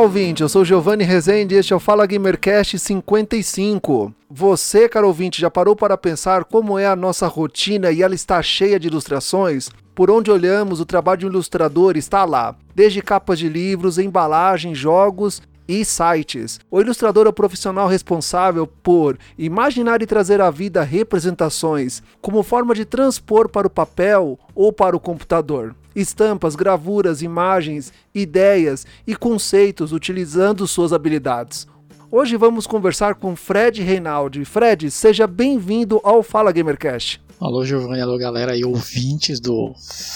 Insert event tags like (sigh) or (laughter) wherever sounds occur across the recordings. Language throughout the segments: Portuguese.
Olá, ouvinte, eu sou Giovanni Rezende e este é o Fala Gamercast 55. Você, caro ouvinte, já parou para pensar como é a nossa rotina e ela está cheia de ilustrações? Por onde olhamos, o trabalho de um ilustrador está lá, desde capas de livros, embalagens, jogos e sites. O ilustrador é o profissional responsável por imaginar e trazer à vida representações como forma de transpor para o papel ou para o computador estampas, gravuras, imagens, ideias e conceitos utilizando suas habilidades. Hoje vamos conversar com Fred Reinaldi. Fred, seja bem-vindo ao Fala Gamercast. Alô, Giovanni, alô, galera e ouvintes do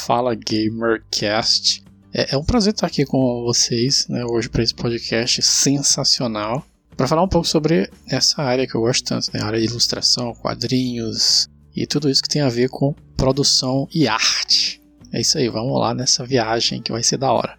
Fala Gamercast. É, é um prazer estar aqui com vocês né, hoje para esse podcast sensacional para falar um pouco sobre essa área que eu gosto tanto, né, a área de ilustração, quadrinhos e tudo isso que tem a ver com produção e arte. É isso aí, vamos lá nessa viagem que vai ser da hora.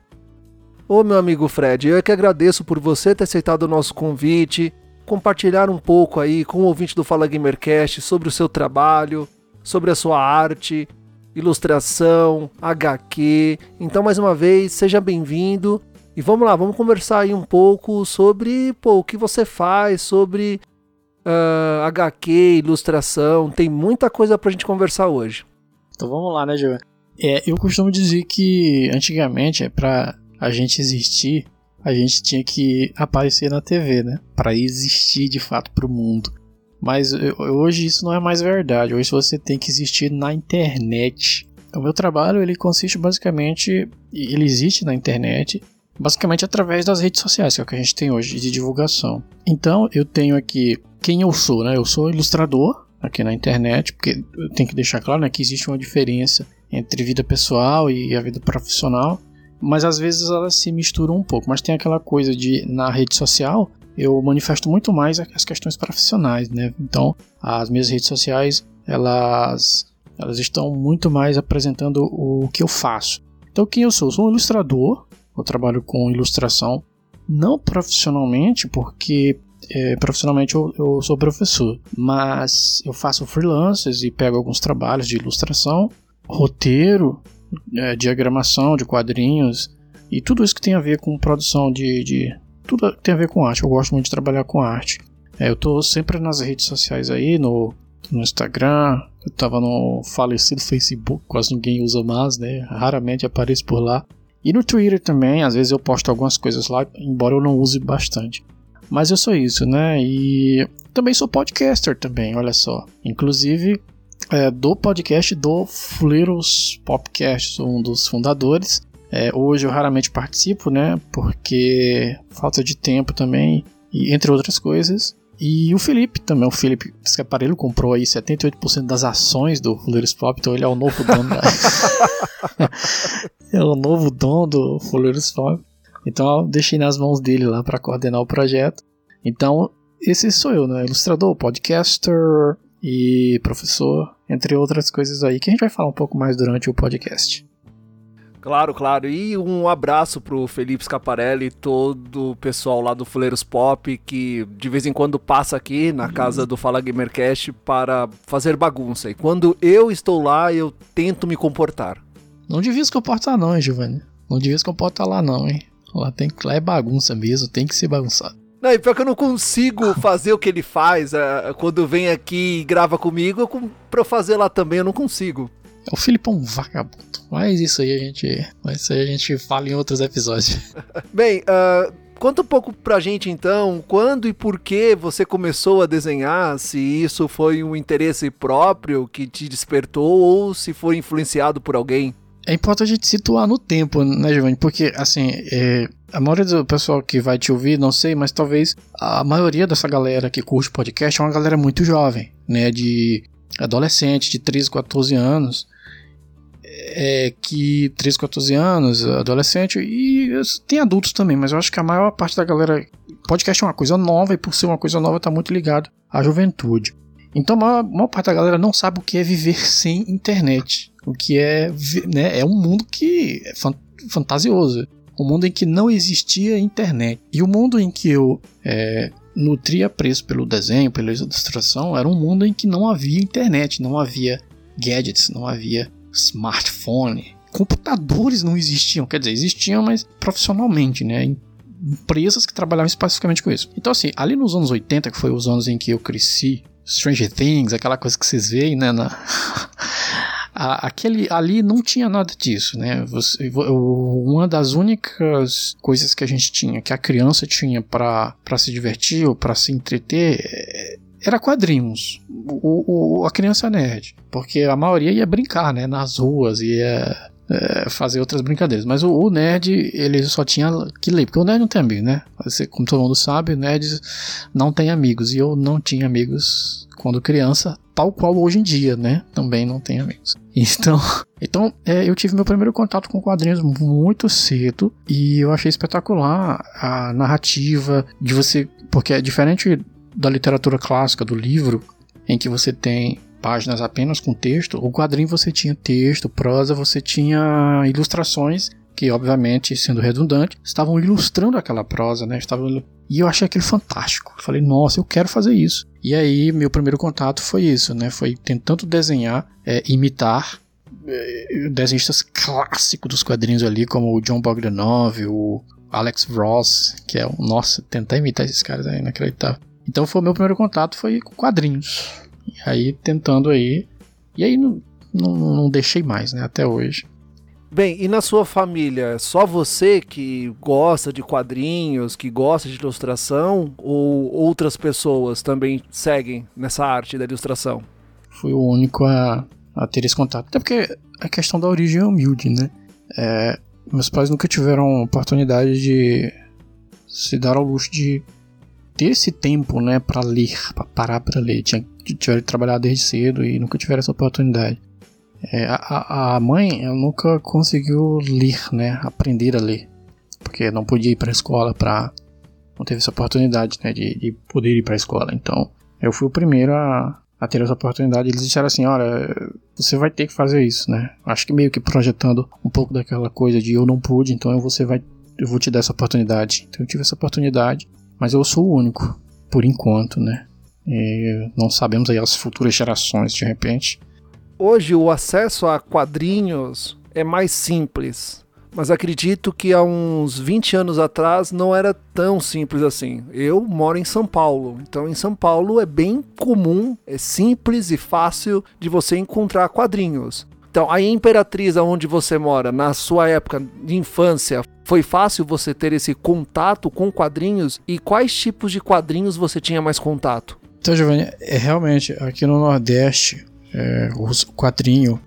Ô meu amigo Fred, eu é que agradeço por você ter aceitado o nosso convite, compartilhar um pouco aí com o ouvinte do Fala Gamercast sobre o seu trabalho, sobre a sua arte, ilustração, HQ. Então, mais uma vez, seja bem-vindo. E vamos lá, vamos conversar aí um pouco sobre pô, o que você faz, sobre uh, ah, HQ, ilustração. Tem muita coisa pra gente conversar hoje. Então vamos lá, né, Giovanni? É, eu costumo dizer que antigamente, é para a gente existir, a gente tinha que aparecer na TV, né? Para existir de fato para o mundo. Mas eu, hoje isso não é mais verdade. Hoje você tem que existir na internet. O meu trabalho ele consiste basicamente, ele existe na internet, basicamente através das redes sociais, que é o que a gente tem hoje de divulgação. Então eu tenho aqui quem eu sou, né? Eu sou ilustrador aqui na internet, porque tenho que deixar claro né, que existe uma diferença entre vida pessoal e a vida profissional, mas às vezes elas se misturam um pouco. Mas tem aquela coisa de na rede social eu manifesto muito mais as questões profissionais, né? Então as minhas redes sociais elas elas estão muito mais apresentando o que eu faço. Então quem eu sou? Eu sou um ilustrador. Eu trabalho com ilustração não profissionalmente, porque é, profissionalmente eu, eu, sou professor, mas eu faço freelancers e pego alguns trabalhos de ilustração roteiro, é, diagramação de quadrinhos e tudo isso que tem a ver com produção de, de, tudo tem a ver com arte. Eu gosto muito de trabalhar com arte. É, eu estou sempre nas redes sociais aí, no, no Instagram, eu estava no falecido Facebook, quase ninguém usa mais, né? Raramente apareço por lá. E no Twitter também, às vezes eu posto algumas coisas lá, embora eu não use bastante. Mas eu sou isso, né? E também sou podcaster também, olha só. Inclusive, é, do podcast do Fuleiros Popcast, sou um dos fundadores. É, hoje eu raramente participo, né? Porque falta de tempo também, e entre outras coisas. E o Felipe também, o Felipe Scaparello comprou aí 78% das ações do Fuleiros Pop, então ele é o novo dono da... (laughs) é o novo dono do Fuleiros Pop. Então eu deixei nas mãos dele lá para coordenar o projeto. Então, esse sou eu, né? Ilustrador, podcaster, e professor, entre outras coisas aí que a gente vai falar um pouco mais durante o podcast. Claro, claro. E um abraço pro Felipe Scaparelli e todo o pessoal lá do Fuleiros Pop que de vez em quando passa aqui na casa do Fala Gamercast para fazer bagunça. E quando eu estou lá, eu tento me comportar. Não devia se comportar não, hein, Giovanni. Não devia se comportar lá não, hein. Lá, tem, lá é bagunça mesmo, tem que ser bagunçado. Não, e pior que eu não consigo (laughs) fazer o que ele faz uh, quando vem aqui e grava comigo, eu, pra eu fazer lá também, eu não consigo. O Felipe é um vagabundo. Mas isso aí a gente. Mas isso aí a gente fala em outros episódios. (laughs) Bem, uh, conta um pouco pra gente então, quando e por que você começou a desenhar, se isso foi um interesse próprio que te despertou ou se foi influenciado por alguém. É importante a gente situar no tempo, né, Giovanni? Porque, assim, é, a maioria do pessoal que vai te ouvir, não sei, mas talvez a maioria dessa galera que curte podcast é uma galera muito jovem, né? De adolescente, de 13, 14 anos. É, que 13, 14 anos, adolescente, e tem adultos também, mas eu acho que a maior parte da galera podcast é uma coisa nova e por ser uma coisa nova está muito ligado à juventude. Então a maior, a maior, parte da galera não sabe o que é viver (laughs) sem internet. O que é. Né, é um mundo que é fantasioso. Um mundo em que não existia internet. E o mundo em que eu é, nutria preço pelo desenho, pela ilustração, era um mundo em que não havia internet, não havia gadgets, não havia smartphone. Computadores não existiam, quer dizer, existiam, mas profissionalmente, né? Empresas que trabalhavam especificamente com isso. Então, assim, ali nos anos 80, que foi os anos em que eu cresci, Stranger Things, aquela coisa que vocês veem, né? Na... (laughs) aquele ali não tinha nada disso, né? Você, uma das únicas coisas que a gente tinha, que a criança tinha para se divertir ou para se entreter, é, era quadrinhos. O, o, a criança nerd, porque a maioria ia brincar, né? Nas ruas, ia é, fazer outras brincadeiras. Mas o, o, nerd, ele só tinha que ler, porque o nerd não tem amigos, né? Você, como todo mundo sabe, nerds não tem amigos. E eu não tinha amigos quando criança, tal qual hoje em dia, né? Também não tem amigos. (laughs) Então, então é, eu tive meu primeiro contato com quadrinhos muito cedo e eu achei espetacular a narrativa de você, porque é diferente da literatura clássica, do livro, em que você tem páginas apenas com texto, o quadrinho você tinha texto, prosa, você tinha ilustrações que, obviamente, sendo redundante, estavam ilustrando aquela prosa, né? Estavam... E eu achei aquilo fantástico. falei, nossa, eu quero fazer isso. E aí, meu primeiro contato foi isso, né? Foi tentando desenhar, é, imitar é, desenhistas clássicos dos quadrinhos ali, como o John Bogdanov, o Alex Ross, que é o. Nossa, tentar imitar esses caras é inacreditável. Então, foi o meu primeiro contato foi com quadrinhos. E aí tentando aí. E aí não, não, não deixei mais, né? Até hoje. Bem, e na sua família, só você que gosta de quadrinhos, que gosta de ilustração, ou outras pessoas também seguem nessa arte da ilustração? Fui o único a, a ter esse contato. Até porque a questão da origem é humilde, né? É, meus pais nunca tiveram oportunidade de se dar ao luxo de ter esse tempo, né, para ler, para parar para ler. Tinha, tiveram que trabalhar desde cedo e nunca tiveram essa oportunidade. É, a, a mãe ela nunca conseguiu ler, né, aprender a ler, porque não podia ir para a escola para não teve essa oportunidade, né, de, de poder ir para a escola. Então, eu fui o primeiro a, a ter essa oportunidade. Eles disseram assim, olha, você vai ter que fazer isso, né? Acho que meio que projetando um pouco daquela coisa de eu não pude, então você vai, eu vou te dar essa oportunidade. Então eu tive essa oportunidade mas eu sou o único, por enquanto, né? E não sabemos aí as futuras gerações, de repente. Hoje o acesso a quadrinhos é mais simples, mas acredito que há uns 20 anos atrás não era tão simples assim. Eu moro em São Paulo, então em São Paulo é bem comum, é simples e fácil de você encontrar quadrinhos. Então, a Imperatriz, onde você mora, na sua época de infância, foi fácil você ter esse contato com quadrinhos? E quais tipos de quadrinhos você tinha mais contato? Então, Giovanni, é realmente aqui no Nordeste, é, o quadrinho,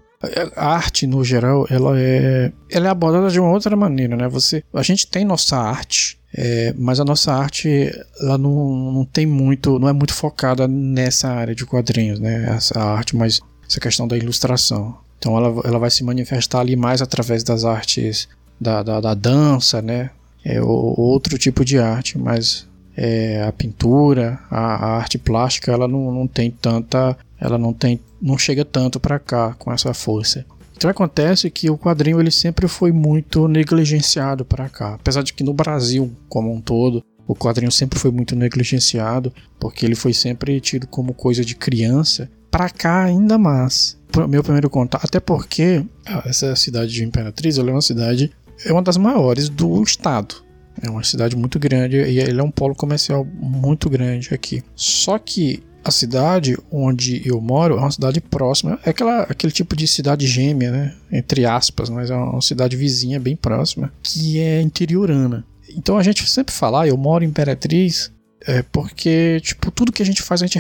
a arte no geral, ela é, ela é abordada de uma outra maneira, né? Você, a gente tem nossa arte, é, mas a nossa arte ela não, não tem muito, não é muito focada nessa área de quadrinhos, né? Essa arte mais essa questão da ilustração. Então ela, ela vai se manifestar ali mais através das artes da, da, da dança, né? É outro tipo de arte, mas é, a pintura, a, a, arte plástica, ela não, não tem tanta, ela não tem, não chega tanto para cá com essa força. Então acontece que o quadrinho ele sempre foi muito negligenciado para cá, apesar de que no Brasil como um todo o quadrinho sempre foi muito negligenciado, porque ele foi sempre tido como coisa de criança. Para cá ainda mais meu primeiro contato, até porque ah, essa cidade de Imperatriz é uma cidade, é uma das maiores do estado. É uma cidade muito grande e ele é um polo comercial muito grande aqui. Só que a cidade onde eu moro é uma cidade próxima, é aquela, aquele tipo de cidade gêmea, né? Entre aspas, mas é uma cidade vizinha bem próxima, que é interiorana. Então a gente sempre fala, ah, eu moro em Imperatriz, é porque, tipo, tudo que a gente faz a gente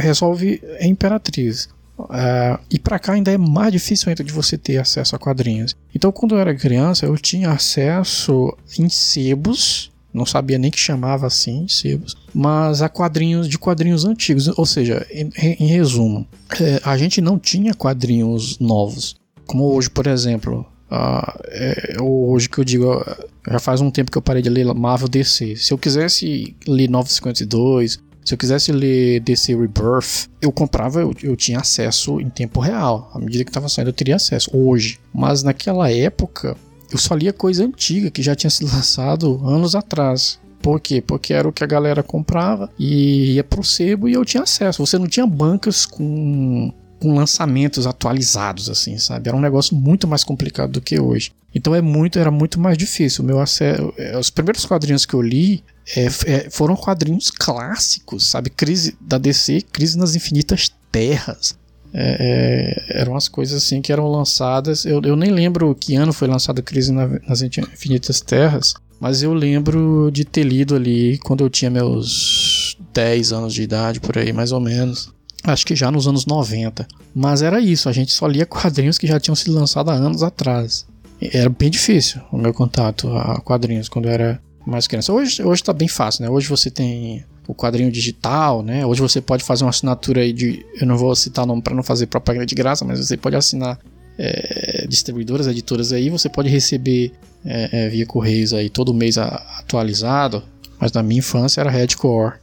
resolve em Imperatriz. Uh, e para cá ainda é mais difícil ainda de você ter acesso a quadrinhos. Então, quando eu era criança, eu tinha acesso em sebos, não sabia nem que chamava assim, sebos, mas a quadrinhos de quadrinhos antigos. Ou seja, em, em resumo, é, a gente não tinha quadrinhos novos. Como hoje, por exemplo, Uh, é, hoje que eu digo, já faz um tempo que eu parei de ler Marvel DC. Se eu quisesse ler 952, se eu quisesse ler DC Rebirth, eu comprava, eu, eu tinha acesso em tempo real. À medida que estava saindo, eu teria acesso. Hoje. Mas naquela época, eu só lia coisa antiga que já tinha sido (laughs) lançado anos atrás. Por quê? Porque era o que a galera comprava e ia pro sebo e eu tinha acesso. Você não tinha bancas com, com lançamentos atualizados, assim, sabe? Era um negócio muito mais complicado do que hoje. Então é muito, era muito mais difícil. O meu acesso, é, os primeiros quadrinhos que eu li é, é, foram quadrinhos clássicos, sabe? Crise da DC, Crise nas Infinitas Terras. É, é, eram as coisas assim que eram lançadas. Eu, eu nem lembro que ano foi lançada Crise na, nas Infinitas Terras, mas eu lembro de ter lido ali quando eu tinha meus 10 anos de idade, por aí mais ou menos. Acho que já nos anos 90. Mas era isso, a gente só lia quadrinhos que já tinham sido lançados há anos atrás. Era bem difícil o meu contato a quadrinhos quando eu era mais criança. Hoje, hoje tá bem fácil, né? Hoje você tem o quadrinho digital, né? Hoje você pode fazer uma assinatura aí de. Eu não vou citar o nome para não fazer propaganda de graça, mas você pode assinar é, distribuidoras, editoras aí, você pode receber é, é, via correios aí todo mês atualizado. Mas na minha infância era Redcore.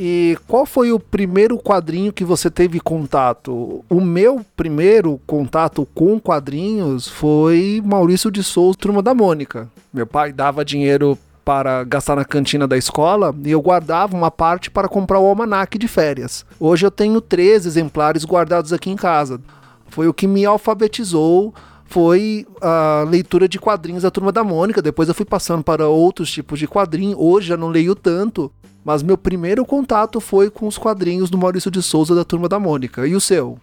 E qual foi o primeiro quadrinho que você teve contato? O meu primeiro contato com quadrinhos foi Maurício de Souza, Turma da Mônica. Meu pai dava dinheiro para gastar na cantina da escola e eu guardava uma parte para comprar o almanaque de férias. Hoje eu tenho três exemplares guardados aqui em casa. Foi o que me alfabetizou foi a leitura de quadrinhos da Turma da Mônica. Depois eu fui passando para outros tipos de quadrinho. Hoje já não leio tanto, mas meu primeiro contato foi com os quadrinhos do Maurício de Souza da Turma da Mônica. E o seu?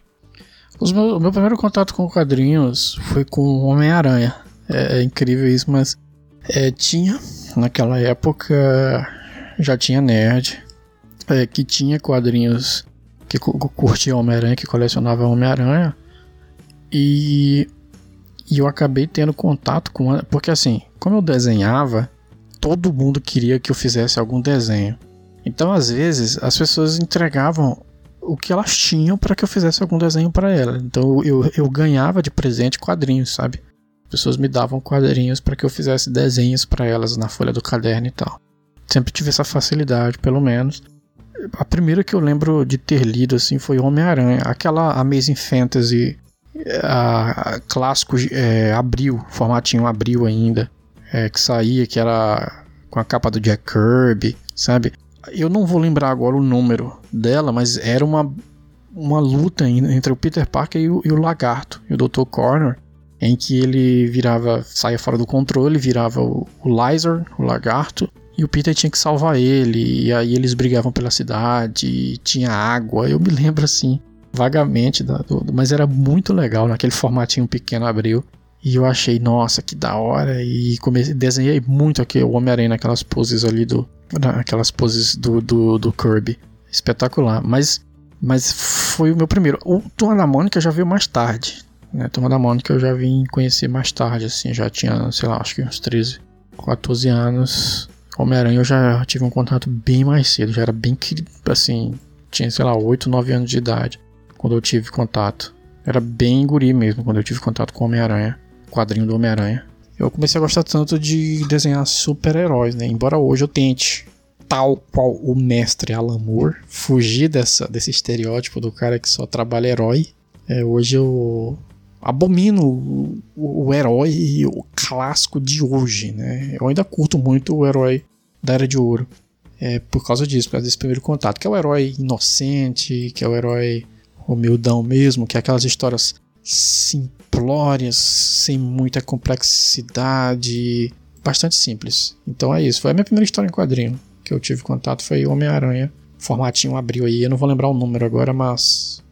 o meu primeiro contato com quadrinhos foi com Homem-Aranha. É, é, incrível isso, mas é, tinha, naquela época, já tinha nerd, é, que tinha quadrinhos que curtia Homem-Aranha, que colecionava Homem-Aranha. E, e eu acabei tendo contato com. Porque assim, como eu desenhava, todo mundo queria que eu fizesse algum desenho. Então, às vezes, as pessoas entregavam o que elas tinham para que eu fizesse algum desenho para elas. Então, eu, eu ganhava de presente quadrinhos, sabe? As pessoas me davam quadrinhos para que eu fizesse desenhos para elas na folha do caderno e tal. Sempre tive essa facilidade, pelo menos. A primeira que eu lembro de ter lido assim foi Homem-Aranha, aquela Amazing Fantasy, a, a clássico é, abril, formatinho abril ainda, é, que saía, que era com a capa do Jack Kirby, sabe? Eu não vou lembrar agora o número dela, mas era uma, uma luta entre o Peter Parker e o, e o Lagarto, e o Dr. Corner, em que ele virava, saía fora do controle, virava o, o Lizard, o Lagarto, e o Peter tinha que salvar ele, e aí eles brigavam pela cidade, tinha água, eu me lembro assim, vagamente, da, do, mas era muito legal naquele formatinho pequeno abril. E eu achei, nossa, que da hora. E comecei, desenhei muito aqui o Homem-Aranha naquelas poses ali do, aquelas poses do, do, do Kirby. Espetacular. Mas, mas foi o meu primeiro. O Turma da Mônica já veio mais tarde. Né? Turma da Mônica eu já vim conhecer mais tarde, assim. Já tinha, sei lá, acho que uns 13, 14 anos. Homem-Aranha eu já tive um contato bem mais cedo. Já era bem, assim, tinha, sei lá, 8, 9 anos de idade. Quando eu tive contato. Era bem guri mesmo quando eu tive contato com Homem-Aranha. Quadrinho do Homem-Aranha eu comecei a gostar tanto de desenhar super-heróis, né? Embora hoje eu tente, tal qual o mestre Alan Moore, fugir dessa, desse estereótipo do cara que só trabalha herói. É, hoje eu abomino o, o, herói o clássico de hoje, né? Eu ainda curto muito o herói da Era de Ouro. É, por causa disso, por causa desse primeiro contato, que é o herói inocente, que é o herói humildão mesmo, que é aquelas histórias simplórias, sem muita complexidade, bastante simples. Então é isso. Foi a minha primeira história em quadrinho que eu tive contato foi Homem-Aranha. Formatinho abriu aí, eu não vou lembrar o número agora, mas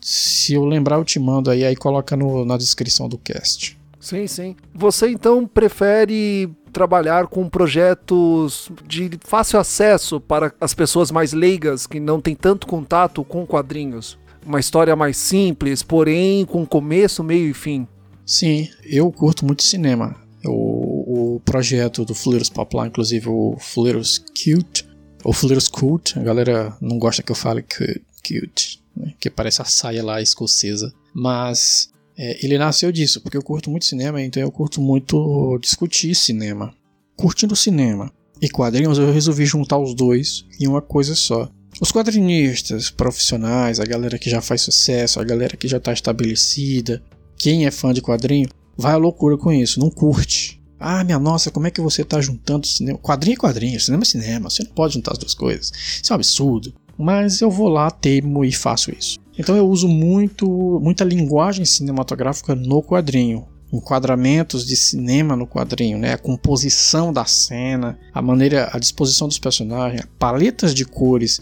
se eu lembrar eu te mando aí, aí coloca no, na descrição do cast. Sim, sim. Você então prefere trabalhar com projetos de fácil acesso para as pessoas mais leigas que não têm tanto contato com quadrinhos? Uma história mais simples, porém com começo, meio e fim. Sim, eu curto muito cinema. O, o projeto do Fuleiros Popular, inclusive o Fuleiros Cute, ou Fuleiros Cult, a galera não gosta que eu fale cute, né? que parece a saia lá escocesa. Mas é, ele nasceu disso, porque eu curto muito cinema, então eu curto muito discutir cinema. Curtindo cinema e quadrinhos, eu resolvi juntar os dois em uma coisa só. Os quadrinistas profissionais, a galera que já faz sucesso, a galera que já está estabelecida, quem é fã de quadrinho, vai à loucura com isso, não curte. Ah, minha nossa, como é que você está juntando cinema? Quadrinho é quadrinho, cinema é cinema, você não pode juntar as duas coisas. Isso é um absurdo. Mas eu vou lá, teimo e faço isso. Então eu uso muito, muita linguagem cinematográfica no quadrinho. Enquadramentos de cinema no quadrinho, né? a composição da cena, a maneira, a disposição dos personagens, paletas de cores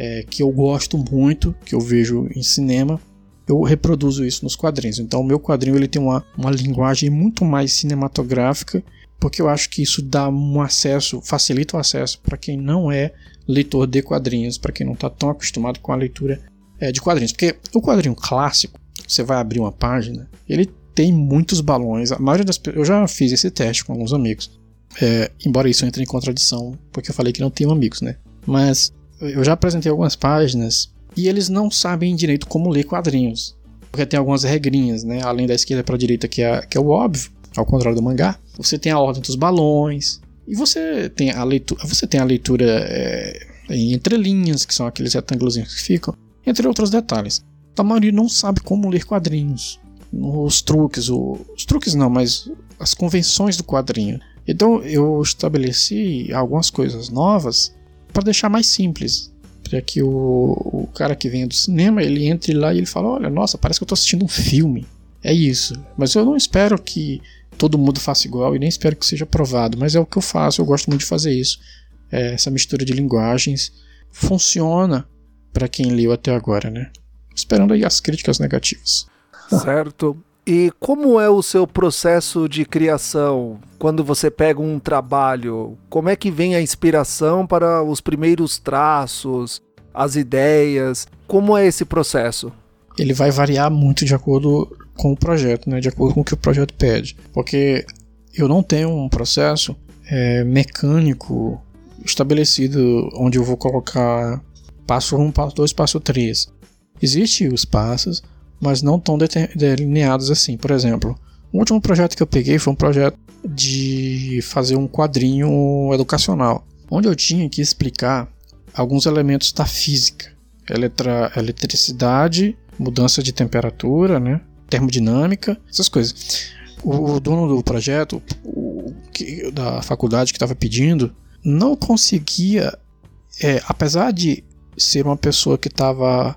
é, que eu gosto muito, que eu vejo em cinema, eu reproduzo isso nos quadrinhos. Então o meu quadrinho ele tem uma, uma linguagem muito mais cinematográfica, porque eu acho que isso dá um acesso, facilita o acesso para quem não é leitor de quadrinhos, para quem não está tão acostumado com a leitura é, de quadrinhos. Porque o quadrinho clássico, você vai abrir uma página, ele tem muitos balões. A maioria das eu já fiz esse teste com alguns amigos. É, embora isso entre em contradição, porque eu falei que não tenho amigos, né? Mas eu já apresentei algumas páginas e eles não sabem direito como ler quadrinhos. Porque tem algumas regrinhas, né? Além da esquerda para a direita, que é, que é o óbvio, ao contrário do mangá. Você tem a ordem dos balões. E você tem a leitura, você tem a leitura é, em entrelinhas, que são aqueles retângulos que ficam entre outros detalhes. A maioria não sabe como ler quadrinhos, os truques, os truques não, mas as convenções do quadrinho. Então eu estabeleci algumas coisas novas para deixar mais simples, para que o, o cara que vem do cinema ele entre lá e ele fala, olha, nossa, parece que eu estou assistindo um filme. É isso. Mas eu não espero que todo mundo faça igual e nem espero que seja provado, mas é o que eu faço, eu gosto muito de fazer isso. É, essa mistura de linguagens funciona para quem leu até agora, né? Esperando aí as críticas negativas. Certo. E como é o seu processo de criação? Quando você pega um trabalho, como é que vem a inspiração para os primeiros traços, as ideias? Como é esse processo? Ele vai variar muito de acordo com o projeto, né? de acordo com o que o projeto pede. Porque eu não tenho um processo é, mecânico estabelecido onde eu vou colocar passo 1, passo 2, passo 3. Existem os passos, mas não tão delineados assim. Por exemplo, o último projeto que eu peguei foi um projeto de fazer um quadrinho educacional, onde eu tinha que explicar alguns elementos da física, Eletra, eletricidade, mudança de temperatura, né, termodinâmica, essas coisas. O, o dono do projeto, o, que, da faculdade que estava pedindo, não conseguia, é, apesar de ser uma pessoa que estava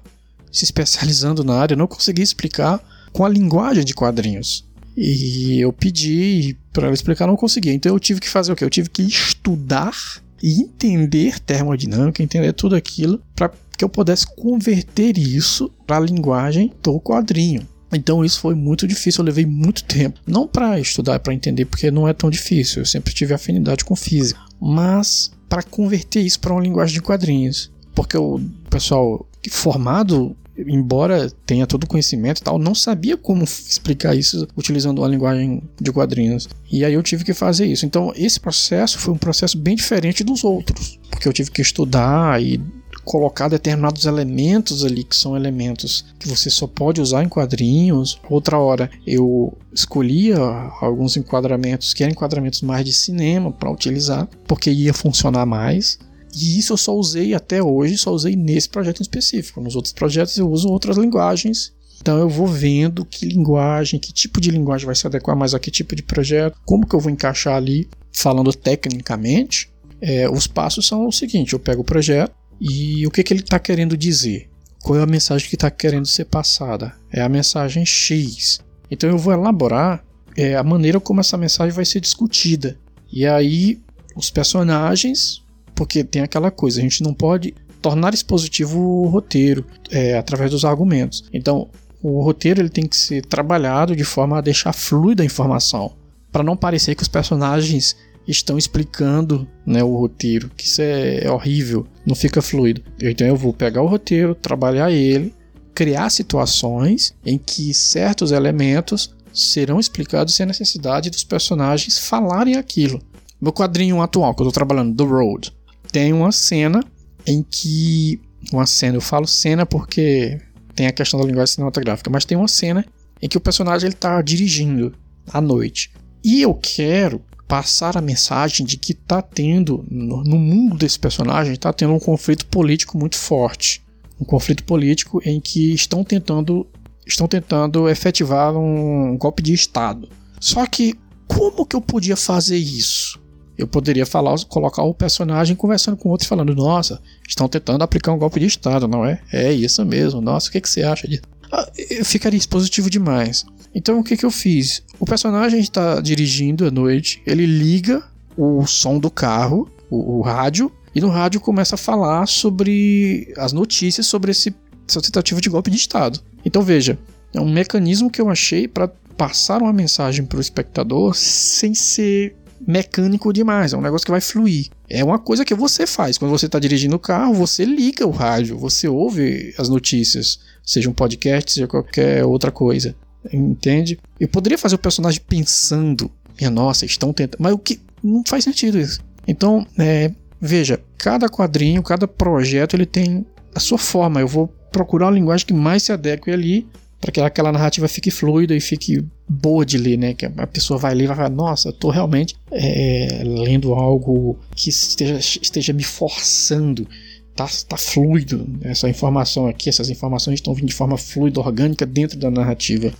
se especializando na área, não conseguia explicar com a linguagem de quadrinhos. E eu pedi para ela explicar, não conseguia. Então eu tive que fazer o quê? Eu tive que estudar e entender termodinâmica, entender tudo aquilo para que eu pudesse converter isso para a linguagem do quadrinho. Então isso foi muito difícil, eu levei muito tempo. Não para estudar, para entender, porque não é tão difícil. Eu sempre tive afinidade com física, mas para converter isso para uma linguagem de quadrinhos porque o pessoal formado, embora tenha todo o conhecimento e tal, não sabia como explicar isso utilizando uma linguagem de quadrinhos. E aí eu tive que fazer isso. Então, esse processo foi um processo bem diferente dos outros, porque eu tive que estudar e colocar determinados elementos ali que são elementos que você só pode usar em quadrinhos. Outra hora eu escolhia alguns enquadramentos que eram enquadramentos mais de cinema para utilizar, porque ia funcionar mais. E isso eu só usei até hoje, só usei nesse projeto em específico. Nos outros projetos eu uso outras linguagens. Então eu vou vendo que linguagem, que tipo de linguagem vai se adequar mais a que tipo de projeto, como que eu vou encaixar ali, falando tecnicamente. É, os passos são o seguinte: eu pego o projeto e o que, que ele está querendo dizer. Qual é a mensagem que está querendo ser passada? É a mensagem X. Então eu vou elaborar é, a maneira como essa mensagem vai ser discutida. E aí os personagens porque tem aquela coisa, a gente não pode tornar expositivo o roteiro é, através dos argumentos. Então, o roteiro ele tem que ser trabalhado de forma a deixar fluida a informação, para não parecer que os personagens estão explicando né, o roteiro, que isso é, é horrível, não fica fluido. Então eu vou pegar o roteiro, trabalhar ele, criar situações em que certos elementos serão explicados sem a necessidade dos personagens falarem aquilo. Meu quadrinho atual que eu estou trabalhando, The Road, tem uma cena em que. Uma cena, eu falo cena porque tem a questão da linguagem cinematográfica, mas tem uma cena em que o personagem ele tá dirigindo à noite. E eu quero passar a mensagem de que tá tendo, no, mundo desse personagem, tá tendo um conflito político muito forte. Um conflito político em que estão tentando, estão tentando efetivar um golpe de Estado. Só que como que eu podia fazer isso? Eu poderia falar, colocar o personagem conversando com outro falando: Nossa, estão tentando aplicar um golpe de Estado, não é? É isso mesmo. Nossa, o que, que você acha disso? Ah, ficaria expositivo demais. Então o que, que eu fiz? O personagem está dirigindo à noite, ele liga o som do carro, o, o, rádio, e no rádio começa a falar sobre as notícias sobre esse, essa tentativa de golpe de Estado. Então veja, é um mecanismo que eu achei para passar uma mensagem para o espectador sem ser mecânico demais, é um negócio que vai fluir. É uma coisa que você faz. Quando você está dirigindo o carro, você liga o rádio, você ouve as notícias, seja um podcast, seja qualquer outra coisa. Entende? Eu poderia fazer o personagem pensando, minha nossa, estão tentando. Mas o que. Não faz sentido isso. Então, é, veja, cada quadrinho, cada projeto, ele tem a sua forma. Eu vou procurar uma linguagem que mais se adeque ali para que aquela narrativa fique fluida e fique boa de ler, né? Que a pessoa vai ler e vai falar, nossa, eu tô realmente é, lendo algo que esteja, esteja me forçando. Tá, tá fluido essa informação aqui, essas informações estão vindo de forma fluida, orgânica dentro da narrativa.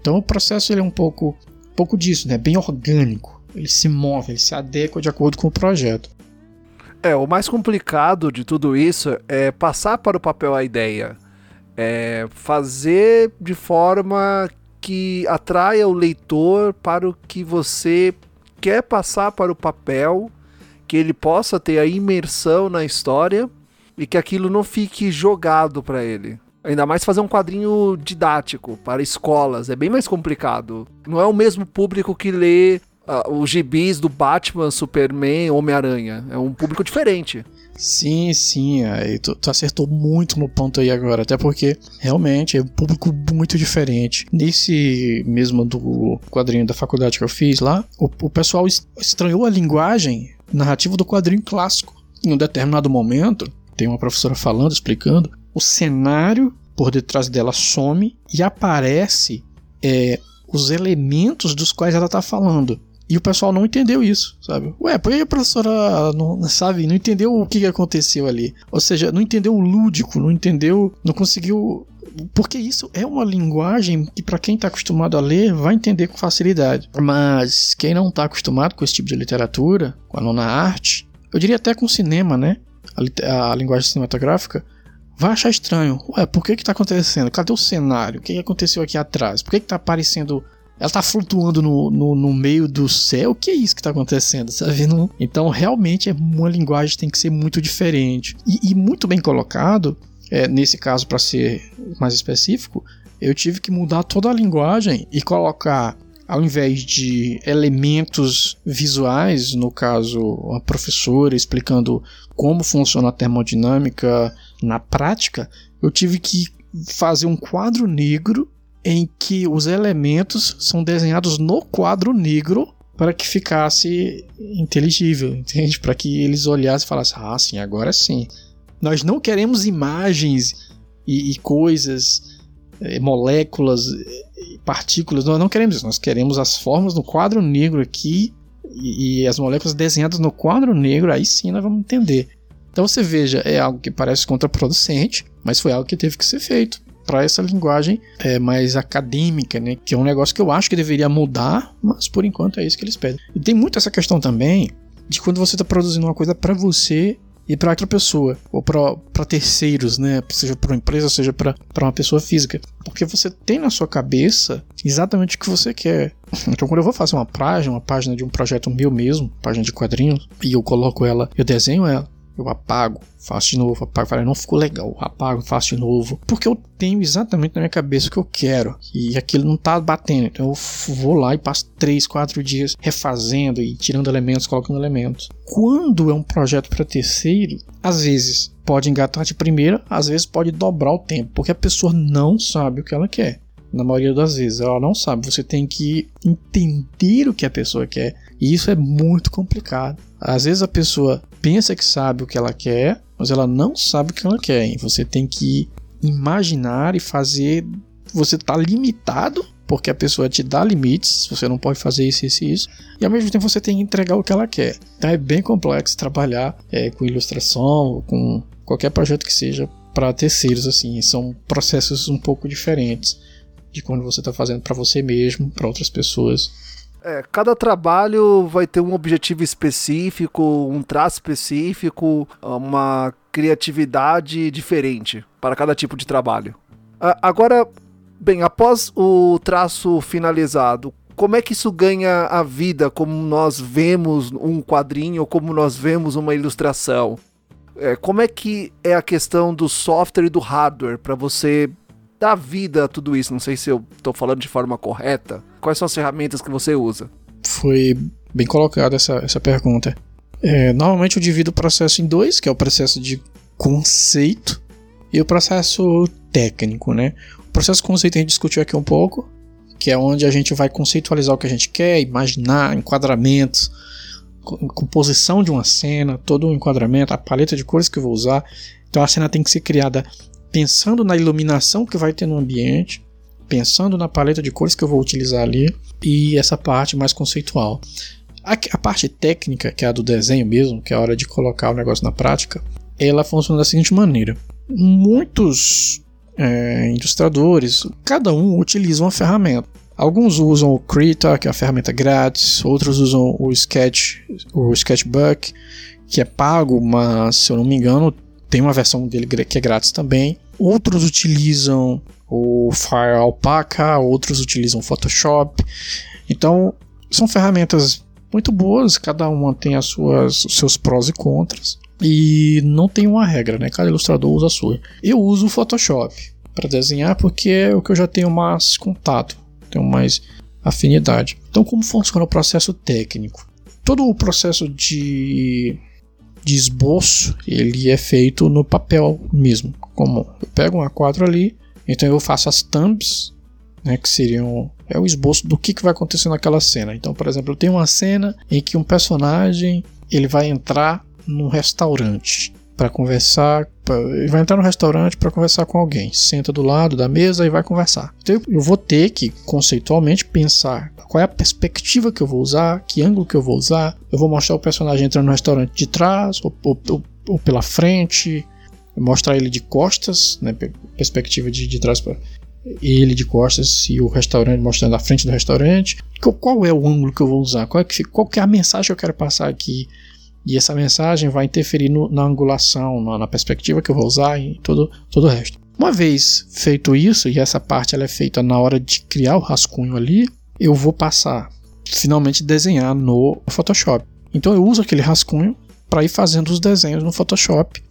Então o processo ele é um pouco, um pouco disso, né? Bem orgânico. Ele se move, ele se adequa de acordo com o projeto. É, o mais complicado de tudo isso é passar para o papel a ideia é, fazer de forma que atraia o leitor para o que você quer passar para o papel, que ele possa ter a imersão na história e que aquilo não fique jogado para ele. Ainda mais fazer um quadrinho didático para escolas, é bem mais complicado. Não é o mesmo público que lê uh, os gibis do Batman, Superman, Homem-Aranha. É um público diferente. Sim, sim, aí tu, tu, acertou muito no ponto aí agora, até porque realmente é um público muito diferente. Nesse mesmo do quadrinho da faculdade que eu fiz lá, o, o pessoal estranhou a linguagem narrativa do quadrinho clássico. Em um determinado momento, tem uma professora falando, explicando, o cenário por detrás dela some e aparece é, os elementos dos quais ela está falando. E o pessoal não entendeu isso, sabe? Ué, por que a professora não, sabe, não entendeu o que aconteceu ali? Ou seja, não entendeu o lúdico, não entendeu, não conseguiu. Porque isso é uma linguagem que, para quem está acostumado a ler, vai entender com facilidade. Mas quem não está acostumado com esse tipo de literatura, com a nona arte, eu diria até com cinema, né? A, a linguagem cinematográfica, vai achar estranho. Ué, por que que tá acontecendo? Cadê o cenário? O que, que aconteceu aqui atrás? Por que que tá aparecendo ela tá flutuando no, no, no, meio do céu. O que é isso que tá acontecendo? Sabe? Não... Então, realmente, é uma linguagem que tem que ser muito diferente. E, e muito bem colocado, é, nesse caso, para ser mais específico, eu tive que mudar toda a linguagem e colocar, ao invés de elementos visuais, no caso, uma professora explicando como funciona a termodinâmica na prática, eu tive que fazer um quadro negro em que os elementos são desenhados no quadro negro para que ficasse inteligível, entende? Para que eles olhassem e falassem: ah, sim, agora sim. Nós não queremos imagens e, e coisas, é, moléculas, e partículas, nós não queremos isso. Nós queremos as formas no quadro negro aqui e, e as moléculas desenhadas no quadro negro, aí sim nós vamos entender. Então você veja, é algo que parece contraproducente, mas foi algo que teve que ser feito para essa linguagem é, mais acadêmica, né? Que é um negócio que eu acho que deveria mudar, mas por enquanto é isso que eles pedem. E tem muito essa questão também de quando você está produzindo uma coisa para você e para outra pessoa, ou para terceiros, né? Seja para uma empresa, seja para uma pessoa física. Porque você tem na sua cabeça exatamente o que você quer. (laughs) Então, quando eu vou fazer uma página, uma página de um projeto meu mesmo, página de quadrinhos, e eu coloco ela, eu desenho ela, eu apago, faço de novo, apago, falo, não ficou legal, apago, faço de novo, porque eu tenho exatamente na minha cabeça o que eu quero e aquilo não tá batendo, então eu vou lá e passo 3, 4 dias refazendo e tirando elementos, colocando elementos. Quando é um projeto para terceiro, às vezes pode engatar de primeira, às vezes pode dobrar o tempo, porque a pessoa não sabe o que ela quer. Na maioria das vezes, ela não sabe. Você tem que entender o que a pessoa quer. E isso é muito complicado. Às vezes a pessoa pensa que sabe o que ela quer, mas ela não sabe o que ela quer. Você tem que imaginar e fazer. Você está limitado porque a pessoa te dá limites, você não pode fazer isso, isso e isso, e ao mesmo tempo você tem que entregar o que ela quer. Então é bem complexo trabalhar é, com ilustração, com qualquer projeto que seja para terceiros, assim, são processos um pouco diferentes de quando você está fazendo para você mesmo, para outras pessoas. É, cada trabalho vai ter um objetivo específico, um traço específico, uma criatividade diferente para cada tipo de trabalho. Agora, bem, após o traço finalizado, como é que isso ganha a vida como nós vemos um quadrinho ou como nós vemos uma ilustração? É, como é que é a questão do software e do hardware para você dar vida a tudo isso? Não sei se eu estou falando de forma correta. Quais são as ferramentas que você usa? Foi bem colocada essa, essa pergunta. É, normalmente eu divido o processo em dois, que é o processo de conceito e o processo técnico, né? O processo conceito a gente discutiu aqui um pouco, que é onde a gente vai conceitualizar o que a gente quer, imaginar enquadramentos, composição de uma cena, todo o enquadramento, a paleta de cores que eu vou usar. Então a cena tem que ser criada pensando na iluminação que vai ter no ambiente, pensando na paleta de cores que eu vou utilizar ali e essa parte mais conceitual. A, a, parte técnica, que é a do desenho mesmo, que é a hora de colocar o negócio na prática, ela funciona da seguinte maneira: muitos é, ilustradores, cada um utiliza uma ferramenta. Alguns usam o Krita, que é a ferramenta grátis, outros usam o Sketch, o Sketchbook, que é pago, mas se eu não me engano, tem uma versão dele que é grátis também. Outros utilizam o Fire Alpaca, outros utilizam Photoshop. Então, são ferramentas muito boas, cada uma tem as suas, os seus prós e contras. E não tem uma regra, né? Cada ilustrador usa a sua. Eu uso o Photoshop para desenhar porque é o que eu já tenho mais contato, tenho mais afinidade. Então, como funciona o processo técnico? Todo o processo de, de esboço ele é feito no papel mesmo. Como eu pego um A4 ali, então eu faço as thumbs, né, que seriam é o esboço do que, que vai acontecer naquela cena. Então, por exemplo, eu tenho uma cena em que um personagem ele vai entrar num restaurante para conversar. Pra, ele vai entrar no restaurante para conversar com alguém. Senta do lado da mesa e vai conversar. Então eu vou ter que conceitualmente pensar qual é a perspectiva que eu vou usar, que ângulo que eu vou usar. Eu vou mostrar o personagem entrando no restaurante de trás ou, ou, ou, ou pela frente mostrar ele de costas, né, perspectiva de, de trás para ele de costas e o restaurante mostrando a frente do restaurante. Qual, é o ângulo que eu vou usar? Qual é, que, qual é a mensagem que eu quero passar aqui? E essa mensagem vai interferir no, na angulação, na, na, perspectiva que eu vou usar e todo, todo o resto. Uma vez feito isso, e essa parte ela é feita na hora de criar o rascunho ali, eu vou passar, finalmente desenhar no Photoshop. Então eu uso aquele rascunho para ir fazendo os desenhos no Photoshop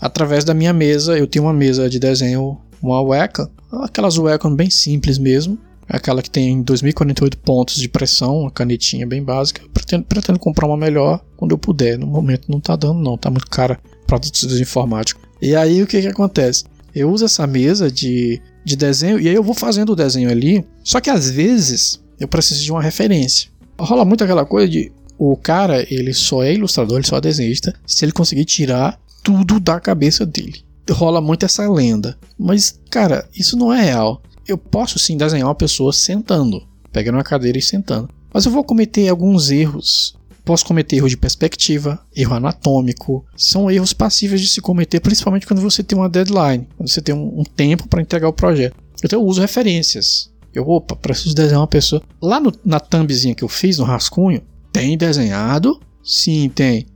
através da minha mesa. Eu tenho uma mesa de desenho, uma Wacom, aquelas Wacom bem simples mesmo, aquela que tem 2048 pontos de pressão, uma canetinha bem básica. Pretendo, pretendo comprar uma melhor quando eu puder. No momento não tá dando, não, tá muito cara produtos informáticos. E aí o que que acontece? Eu uso essa mesa de, de desenho e aí eu vou fazendo o desenho ali. Só que às vezes eu preciso de uma referência. Rola muito aquela coisa de o cara, ele só é ilustrador, ele só é desenhista, se ele conseguir tirar tudo da cabeça dele. Rola muito essa lenda. Mas, cara, isso não é real. Eu posso sim desenhar uma pessoa sentando, pegando uma cadeira e sentando. Mas eu vou cometer alguns erros. Posso cometer erro de perspectiva, erro anatômico. São erros passíveis de se cometer, principalmente quando você tem uma deadline, quando você tem um, tempo para entregar o projeto. Então eu uso referências. Eu, opa, preciso desenhar uma pessoa. Lá no, na thumbzinha que eu fiz no rascunho, tem desenhado? Sim, tem.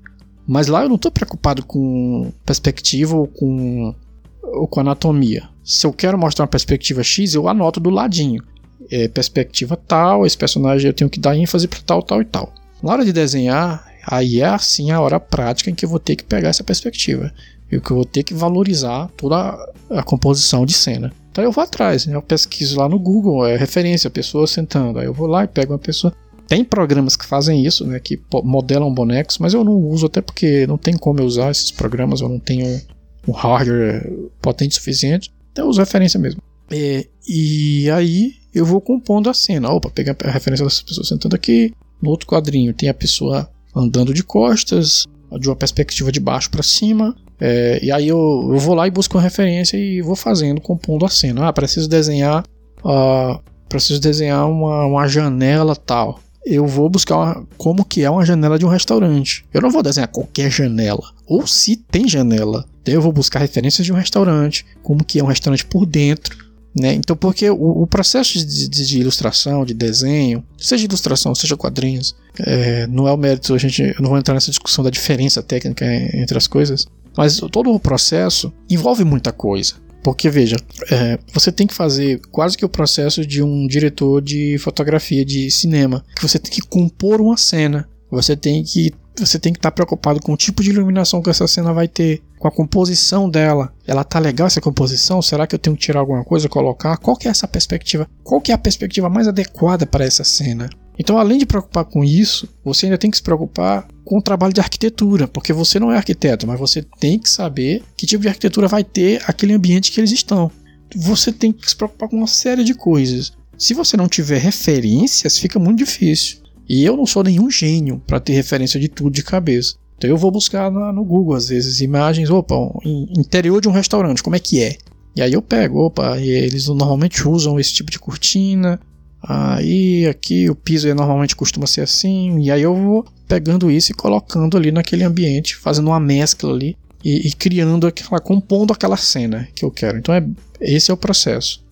Mas lá eu não estou preocupado com perspectiva ou com, ou com anatomia. Se eu quero mostrar uma perspectiva X, eu anoto do ladinho. É, perspectiva tal, esse personagem eu tenho que dar ênfase para tal, tal e tal. Na hora de desenhar, aí é assim a hora prática em que eu vou ter que pegar essa perspectiva. E que eu vou ter que valorizar toda a, composição de cena. Então eu vou atrás, né? eu pesquiso lá no Google, é referência, pessoa sentando. Aí eu vou lá e pego uma pessoa. Tem programas que fazem isso, né, que modelam bonecos, mas eu não uso até porque não tem como eu usar esses programas, eu não tenho um hardware potente suficiente, então eu uso referência mesmo. É, e aí eu vou compondo a cena. Opa, pegar a referência dessa pessoa sentando aqui. No outro quadrinho tem a pessoa andando de costas, de uma perspectiva de baixo para cima. É, e aí eu, eu, vou lá e busco uma referência e vou fazendo, compondo a cena. Ah, preciso desenhar uh, preciso desenhar uma, uma janela tal. Eu vou buscar uma, como que é uma janela de um restaurante. Eu não vou desenhar qualquer janela. Ou se tem janela. Eu vou buscar referências de um restaurante, como que é um restaurante por dentro. Né? Então, porque o, o processo de, de, de, ilustração, de desenho, seja ilustração, seja quadrinhos, é, não é o mérito, a gente, eu não vou entrar nessa discussão da diferença técnica entre as coisas, mas todo o processo envolve muita coisa. Porque, veja, é, você tem que fazer quase que o processo de um diretor de fotografia de cinema. Que você tem que compor uma cena. Você tem que você tem que estar preocupado com o tipo de iluminação que essa cena vai ter, com a composição dela. Ela tá legal essa composição? Será que eu tenho que tirar alguma coisa, colocar? Qual que é essa perspectiva? Qual que é a perspectiva mais adequada para essa cena? Então, além de preocupar com isso, você ainda tem que se preocupar com o trabalho de arquitetura, porque você não é arquiteto, mas você tem que saber que tipo de arquitetura vai ter aquele ambiente que eles estão. Você tem que se preocupar com uma série de coisas. Se você não tiver referências, fica muito difícil. E eu não sou nenhum gênio para ter referência de tudo de cabeça. Então eu vou buscar no Google, às vezes, imagens, opa, interior de um restaurante, como é que é? E aí eu pego, opa, eles normalmente usam esse tipo de cortina, Aí aqui o piso normalmente costuma ser assim, e aí eu vou pegando isso e colocando ali naquele ambiente, fazendo uma mescla ali e, e criando aquela, compondo aquela cena que eu quero. Então é esse é o processo.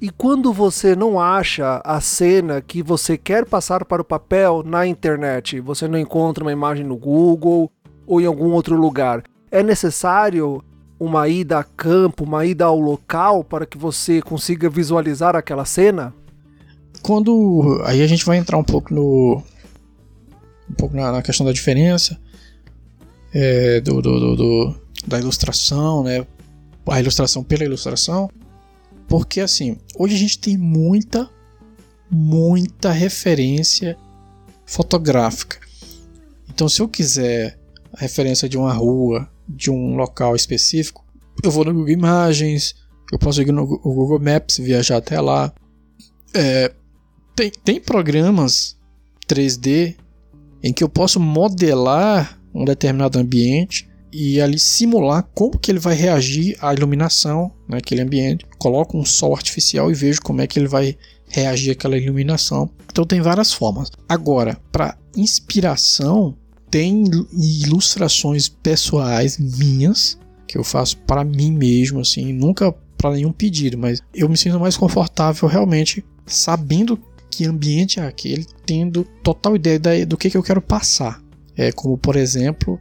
E quando você não acha a cena que você quer passar para o papel na internet, você não encontra uma imagem no Google ou em algum outro lugar, é necessário uma ida a campo, uma ida ao local para que você consiga visualizar aquela cena? Quando. Aí a gente vai entrar um pouco no. Um pouco na, na questão da diferença é, do, do, do, do, da ilustração, né? A ilustração pela ilustração. Porque assim, hoje a gente tem muita, muita referência fotográfica. Então, se eu quiser a referência de uma rua, de um local específico, eu vou no Google Imagens, eu posso ir no Google Maps, viajar até lá. É, tem, tem programas 3D em que eu posso modelar um determinado ambiente e ali simular como que ele vai reagir à iluminação naquele ambiente. Coloco um sol artificial e vejo como é que ele vai reagir àquela iluminação. Então tem várias formas. Agora, para inspiração, tem ilustrações pessoais minhas que eu faço para mim mesmo, assim, nunca para nenhum pedido, mas eu me sinto mais confortável realmente sabendo que ambiente é aquele, tendo total ideia do que, que eu quero passar. É como, por exemplo,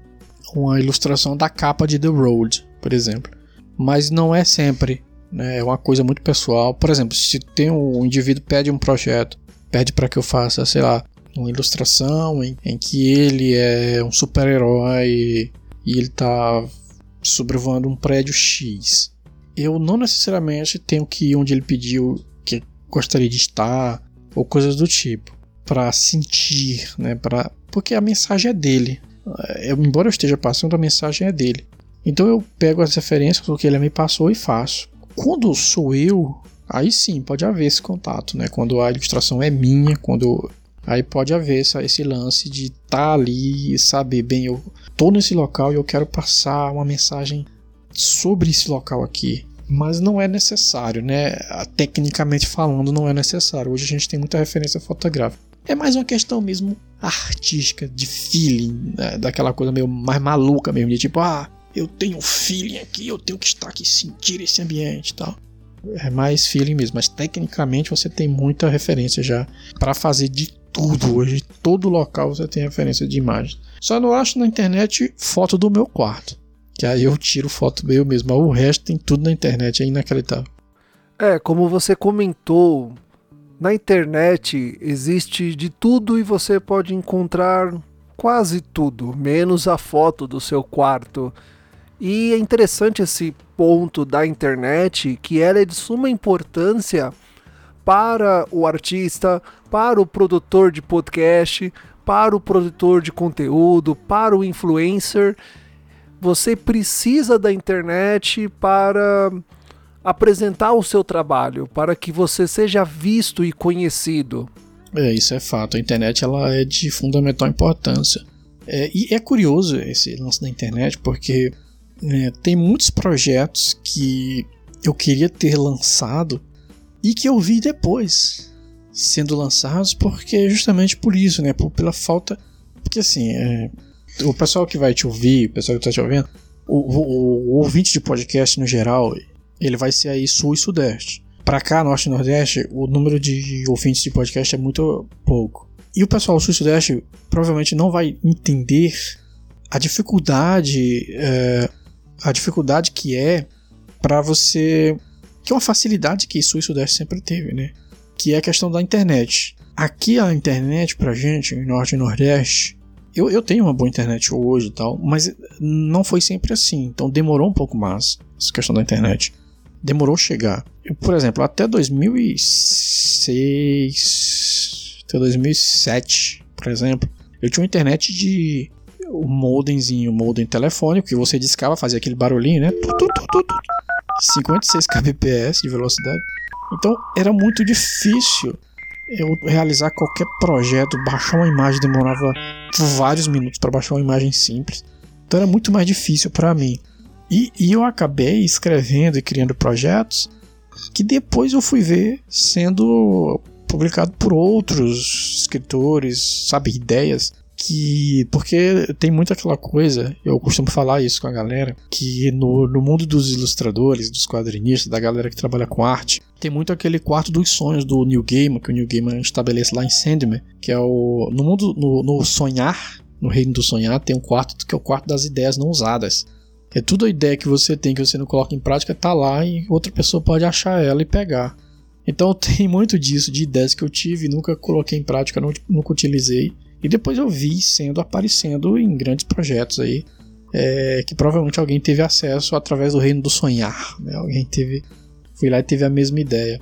uma ilustração da capa de The Road, por exemplo. Mas não é sempre, né? é uma coisa muito pessoal. Por exemplo, se tem um indivíduo pede um projeto, pede para que eu faça, sei lá, uma ilustração em, em que ele é um super-herói e ele está sobrevoando um prédio X. Eu não necessariamente tenho que ir onde ele pediu que gostaria de estar, ou coisas do tipo, para sentir, né, para porque a mensagem é dele. Eu, embora eu esteja passando, a mensagem é dele. Então eu pego as referências do que ele me passou e faço. Quando sou eu, aí sim pode haver esse contato, né? Quando a ilustração é minha, quando aí pode haver essa, esse lance de estar tá ali e saber bem, eu tô nesse local e eu quero passar uma mensagem sobre esse local aqui mas não é necessário, né? Tecnicamente falando, não é necessário. Hoje a gente tem muita referência fotográfica. É mais uma questão mesmo artística, de feeling, né? daquela coisa meio mais maluca mesmo, de tipo, ah, eu tenho feeling aqui, eu tenho que estar aqui, sentir esse ambiente e tal. É mais feeling mesmo, mas tecnicamente você tem muita referência já para fazer de tudo. Hoje, todo local você tem referência de imagem. Só não acho na internet foto do meu quarto. Que aí eu tiro foto meu mesmo. O resto tem tudo na internet, é inacreditável. É, como você comentou, na internet existe de tudo e você pode encontrar quase tudo, menos a foto do seu quarto. E é interessante esse ponto da internet, que ela é de suma importância para o artista, para o produtor de podcast, para o produtor de conteúdo, para o influencer você precisa da internet para apresentar o seu trabalho, para que você seja visto e conhecido. É, isso é fato. A internet ela é de fundamental importância. É, e é curioso esse lance da internet, porque é, tem muitos projetos que eu queria ter lançado e que eu vi depois. sendo lançados porque justamente por isso, né? Por, pela falta. Porque assim, é, o pessoal que vai te ouvir, o pessoal que está te ouvindo, o, o, o, ouvinte de podcast no geral, ele vai ser aí sul e sudeste. Para cá, norte e nordeste, o número de ouvintes de podcast é muito pouco. E o pessoal sul e sudeste provavelmente não vai entender a dificuldade, é, a dificuldade que é para você, que é uma facilidade que sul e sudeste sempre teve, né? Que é a questão da internet. Aqui a internet pra gente, norte e nordeste, eu, eu tenho uma boa internet hoje e tal, mas não foi sempre assim. Então demorou um pouco mais essa questão da internet. Demorou chegar. Eu, por exemplo, até 2006, até 2007, por exemplo, eu tinha uma internet de um modemzinho, modem telefônico, que você discava, fazia aquele barulhinho, né? 56 kbps de velocidade. Então era muito difícil eu realizar qualquer projeto, baixar uma imagem demorava vários minutos para baixar uma imagem simples. Então era muito mais difícil para mim. E, e, eu acabei escrevendo e criando projetos que depois eu fui ver sendo publicado por outros escritores, sabe, ideias que porque tem muito aquela coisa, eu costumo falar isso com a galera, que no, no mundo dos ilustradores, dos quadrinistas, da galera que trabalha com arte, tem muito aquele quarto dos sonhos do New Gaiman, que o New Gaiman estabelece lá em Sandman, que é o no mundo no, no sonhar, no reino do sonhar, tem um quarto que é o quarto das ideias não usadas. É tudo a ideia que você tem que você não coloca em prática, tá lá e outra pessoa pode achar ela e pegar. Então (laughs) tem muito disso, de ideias que eu tive nunca coloquei em prática, nunca utilizei. E depois eu vi sendo aparecendo em grandes projetos aí, é, que provavelmente alguém teve acesso através do reino do sonhar. Né? Alguém teve, foi lá e teve a mesma ideia.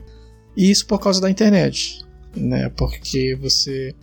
E isso por causa da internet, né? Porque você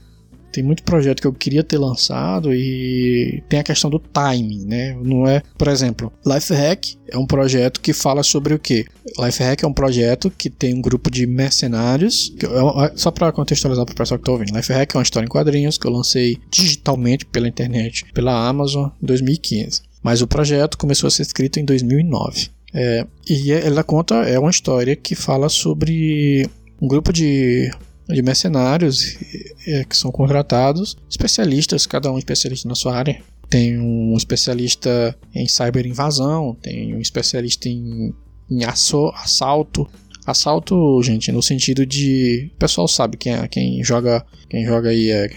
tem muito projeto que eu queria ter lançado e tem a questão do timing, né? Não é, por exemplo, Lifehack é um projeto que fala sobre o quê? Lifehack é um projeto que tem um grupo de mercenários, que, só para contextualizar para o pessoal que está ouvindo, Lifehack é uma história em quadrinhos que eu lancei digitalmente pela internet, pela Amazon em 2015. Mas o projeto começou a ser escrito em 2009. É, e ela conta, é uma história que fala sobre um grupo de de mercenários é, que são contratados, especialistas, cada um especialista na sua área. Tem um especialista em cyberinvasão, tem um especialista em, em assalto. Assalto, gente, no sentido de. O pessoal sabe quem, é, quem joga quem joga aí é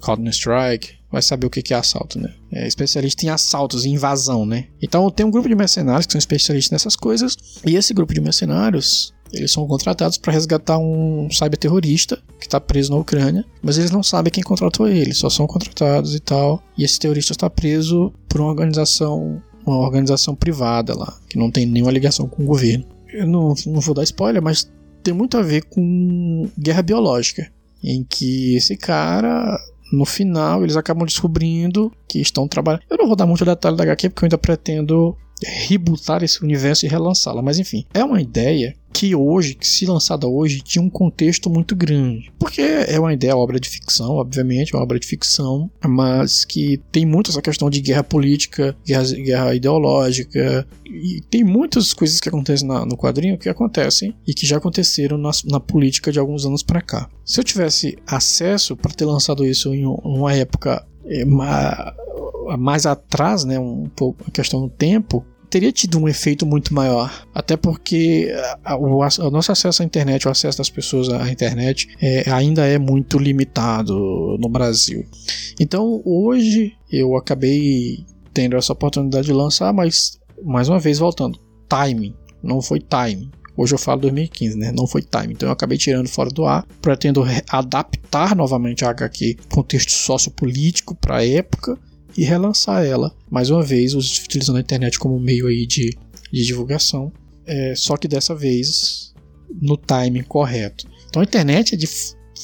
Counter-Strike, vai saber o que é assalto, né? É especialista em assaltos, em invasão, né? Então tem um grupo de mercenários que são especialistas nessas coisas, e esse grupo de mercenários eles são contratados para resgatar um cyberterrorista que está preso na Ucrânia, mas eles não sabem quem contratou ele, só são contratados e tal. E esse terrorista está preso por uma organização, uma organização privada lá, que não tem nenhuma ligação com o governo. Eu não, não vou dar spoiler, mas tem muito a ver com guerra biológica, em que esse cara no final eles acabam descobrindo que estão trabalhando. Eu não vou dar muito detalhe da HQ porque eu ainda pretendo rebootar esse universo e relançá-la. Mas enfim, é uma ideia que hoje, que se lançada hoje, tinha um contexto muito grande. Porque é uma ideia, obra de ficção, obviamente, uma obra de ficção, mas que tem muito essa questão de guerra política, guerra, guerra ideológica, e tem muitas coisas que acontecem na, no quadrinho que acontecem e que já aconteceram na, na política de alguns anos para cá. Se eu tivesse acesso para ter lançado isso em uma época é, mais atrás, né, um pouco a questão do tempo, teria tido um efeito muito maior. Até porque o, nosso acesso à internet, o acesso das pessoas à internet, é, ainda é muito limitado no Brasil. Então hoje eu acabei tendo essa oportunidade de lançar, mas mais uma vez voltando, timing, não foi timing. Hoje eu falo 2015, né? Não foi time. Então eu acabei tirando fora do ar. Pretendo adaptar novamente a HQ contexto sociopolítico para a época e relançar ela mais uma vez, utilizando a internet como meio aí de, de divulgação. É, só que dessa vez no timing correto. Então a internet é de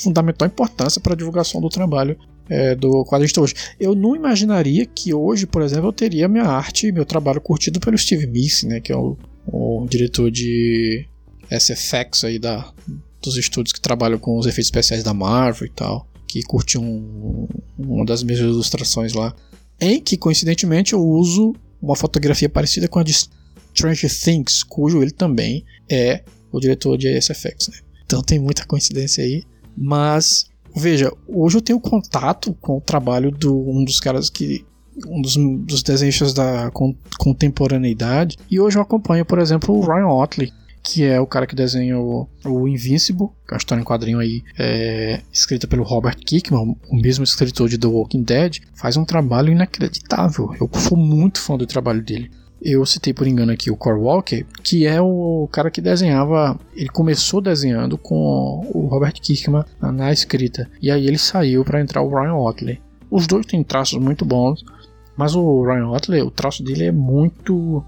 fundamental importância para a divulgação do trabalho é, do quadrinista hoje. Eu não imaginaria que hoje, por exemplo, eu teria minha arte, meu trabalho curtido pelo Steve Missy, né, que é o o diretor de SFX aí da, dos estúdios que trabalham com os efeitos especiais da Marvel e tal, que curtiu um, uma das minhas ilustrações lá, em que coincidentemente eu uso uma fotografia parecida com a de Stranger Things, cujo ele também é o diretor de SFX, né? Então tem muita coincidência aí. Mas, veja, hoje eu tenho contato com o trabalho de um dos caras que. Um dos, dos desenhistas da contemporaneidade. E hoje eu acompanho, por exemplo, o Ryan Otley, que é o cara que desenha o, o Invincible, que é uma história em quadrinho aí, é, escrita pelo Robert Kickman, o mesmo escritor de The Walking Dead, faz um trabalho inacreditável. Eu sou muito fã do trabalho dele. Eu citei por engano aqui o Core Walker, que é o cara que desenhava. Ele começou desenhando com o Robert Kirkman na escrita. E aí ele saiu para entrar o Ryan Otley. Os dois têm traços muito bons, mas o Ryan Otley, o traço dele é muito.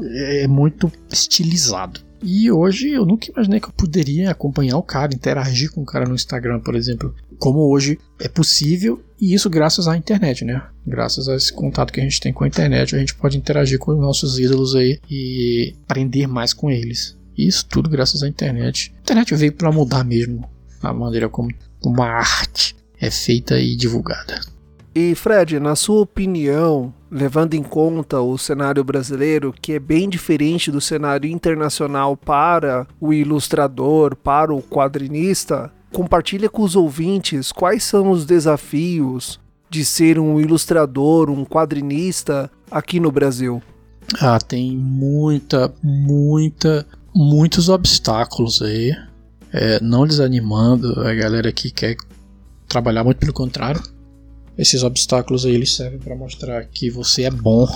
é muito estilizado. E hoje eu nunca imaginei que eu poderia acompanhar o cara, interagir com o cara no Instagram, por exemplo. Como hoje é possível, e isso graças à internet, né? Graças a esse contato que a gente tem com a internet, a gente pode interagir com os nossos ídolos aí e aprender mais com eles. Isso tudo graças à internet. A internet veio para mudar mesmo a maneira como uma arte é feita e divulgada. E Fred, na sua opinião, levando em conta o cenário brasileiro, que é bem diferente do cenário internacional para o ilustrador, para o quadrinista, compartilha com os ouvintes quais são os desafios de ser um ilustrador, um quadrinista aqui no Brasil. Ah, tem muita, muita, muitos obstáculos aí. É, não desanimando a galera que quer trabalhar, muito pelo contrário esses obstáculos aí eles servem para mostrar que você é bom.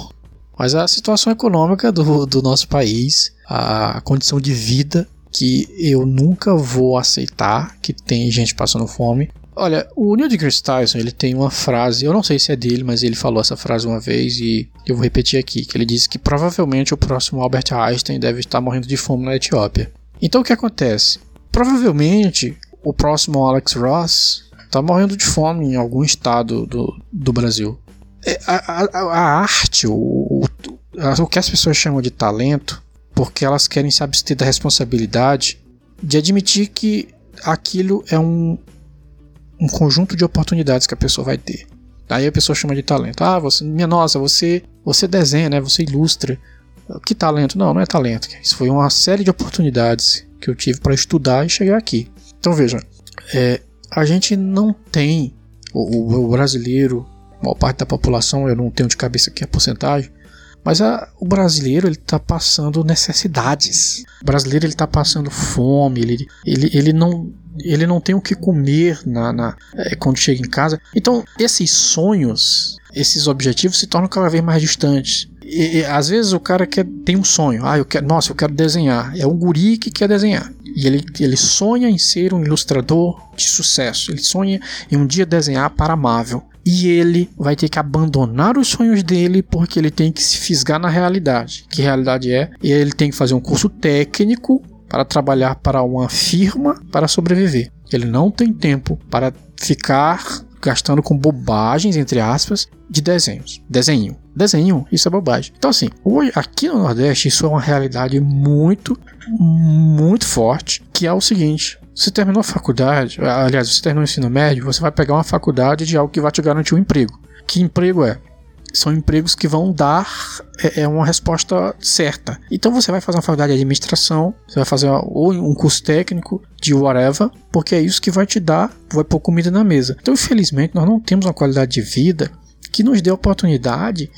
Mas a situação econômica do, do nosso país, a condição de vida que eu nunca vou aceitar que tem gente passando fome. Olha, o Neil deGrasse Tyson, ele tem uma frase, eu não sei se é dele, mas ele falou essa frase uma vez e eu vou repetir aqui, que ele disse que provavelmente o próximo Albert Einstein deve estar morrendo de fome na Etiópia. Então o que acontece? Provavelmente o próximo Alex Ross tá morrendo de fome em algum estado do, do Brasil. É, a, a, a arte, o, o, o que as pessoas chamam de talento, porque elas querem se abster da responsabilidade de admitir que aquilo é um, um conjunto de oportunidades que a pessoa vai ter. Aí a pessoa chama de talento. Ah, você, minha nossa, você, você desenha, né? Você ilustra. Que talento? Não, não é talento. Isso foi uma série de oportunidades que eu tive para estudar e chegar aqui. Então veja, é, a gente não tem, o, o brasileiro, a maior parte da população, eu não tenho de cabeça aqui a porcentagem, mas a, o brasileiro ele está passando necessidades. O brasileiro ele está passando fome. Ele, ele, ele não ele não tem o que comer na, na é, quando chega em casa. Então esses sonhos, esses objetivos se tornam cada vez mais distantes. E, e, às vezes o cara quer, tem um sonho. Ah, eu quero, nossa, eu quero desenhar. É um guri que quer desenhar. E ele, ele sonha em ser um ilustrador de sucesso. Ele sonha em um dia desenhar para a Marvel. E ele vai ter que abandonar os sonhos dele porque ele tem que se fisgar na realidade. Que realidade é? E ele tem que fazer um curso técnico para trabalhar para uma firma para sobreviver. Ele não tem tempo para ficar gastando com bobagens, entre aspas, de desenhos. Desenho. Desenho, isso é bobagem. Então, assim, hoje, aqui no Nordeste, isso é uma realidade muito, muito forte, que é o seguinte. Você terminou a faculdade, aliás, você terminou o ensino médio, você vai pegar uma faculdade de algo que vai te garantir um emprego. Que emprego é? São empregos que vão dar é, é, uma resposta certa. Então você vai fazer uma faculdade de administração, você vai fazer ou um curso técnico de whatever, porque é isso que vai te dar, vai pôr comida na mesa. Então, infelizmente, nós não temos uma qualidade de vida que nos dê a oportunidade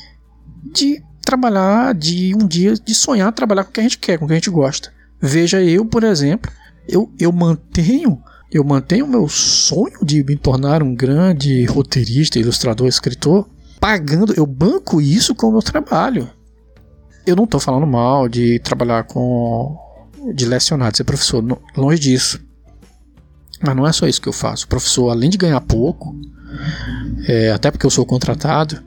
de trabalhar, de um dia, de sonhar trabalhar com o que a gente quer, com o que a gente gosta. Veja eu, por exemplo, eu, eu mantenho eu mantenho o meu sonho de me tornar um grande roteirista, ilustrador, escritor, pagando, eu banco isso com o meu trabalho. Eu não estou falando mal de trabalhar com. de lecionar, de ser professor, longe disso. Mas não é só isso que eu faço. O professor, além de ganhar pouco, é, até porque eu sou contratado,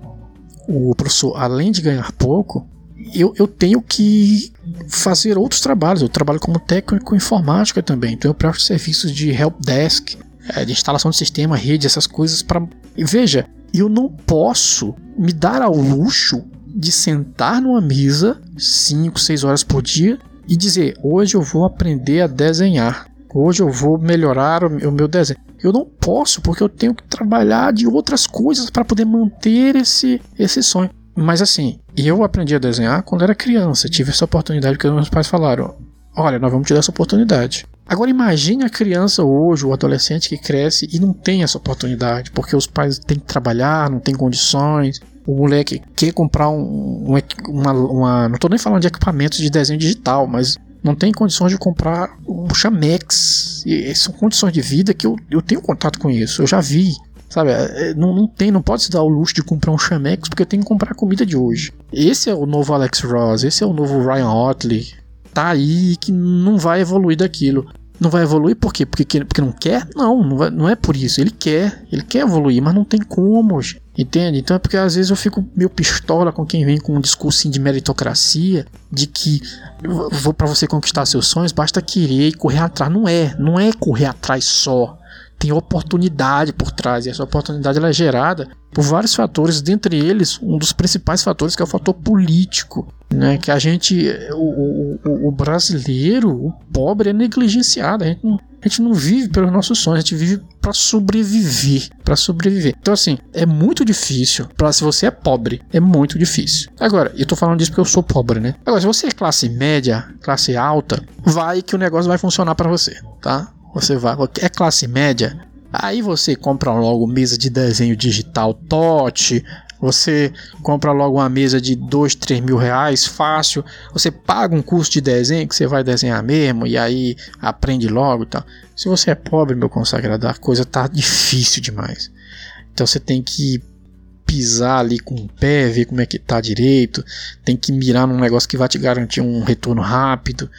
o professor, além de ganhar pouco, eu, eu tenho que fazer outros trabalhos. Eu trabalho como técnico informática também, então eu presto serviços de help desk, é, de instalação de sistema, rede, essas coisas para. Veja, eu não posso me dar ao luxo de sentar numa mesa 5, 6 horas por dia e dizer: hoje eu vou aprender a desenhar, hoje eu vou melhorar o meu desenho. Eu não posso porque eu tenho que trabalhar de outras coisas para poder manter esse, esse sonho. Mas assim, eu aprendi a desenhar quando era criança. Tive essa oportunidade que meus pais falaram: Olha, nós vamos te dar essa oportunidade. Agora imagine a criança hoje, o adolescente que cresce e não tem essa oportunidade, porque os pais têm que trabalhar, não tem condições. O moleque quer comprar um, um uma, uma, Não estou nem falando de equipamentos de desenho digital, mas não tem condições de comprar um Chamex. E são condições de vida que eu, eu tenho contato com isso, eu já vi. Sabe, é, é, não, não tem, não pode se dar o luxo de comprar um Chamex porque tem que comprar a comida de hoje. Esse é o novo Alex Ross, esse é o novo Ryan Otley. Tá aí que não vai evoluir daquilo. Não vai evoluir por quê? Porque, porque não quer? Não, não, vai, não é por isso. Ele quer, ele quer evoluir, mas não tem como. Entende? Então é porque às vezes eu fico meio pistola com quem vem com um discurso de meritocracia, de que vou para você conquistar seus sonhos, basta querer e correr atrás. Não é, não é correr atrás só. Tem oportunidade por trás, e essa oportunidade ela é gerada por vários fatores, dentre eles, um dos principais fatores que é o fator político né? Que a gente, o, o, o, brasileiro, o pobre é negligenciado. A gente não, a gente não vive pelos nossos sonhos, a gente vive para sobreviver, para sobreviver. Então assim, é muito difícil. Para se você é pobre, é muito difícil. Agora, eu tô falando disso porque eu sou pobre, né? Agora, se você é classe média, classe alta, vai que o negócio vai funcionar para você, tá? Você vai, é classe média, Aí você compra logo mesa de desenho digital TOT, você compra logo uma mesa de 2, 3 mil reais, fácil. Você paga um curso de desenho que você vai desenhar mesmo e aí aprende logo e tal. Se você é pobre, meu consagrado, a coisa tá difícil demais. Então você tem que pisar ali com o pé, ver como é que tá direito. Tem que mirar num negócio que vai te garantir um retorno rápido.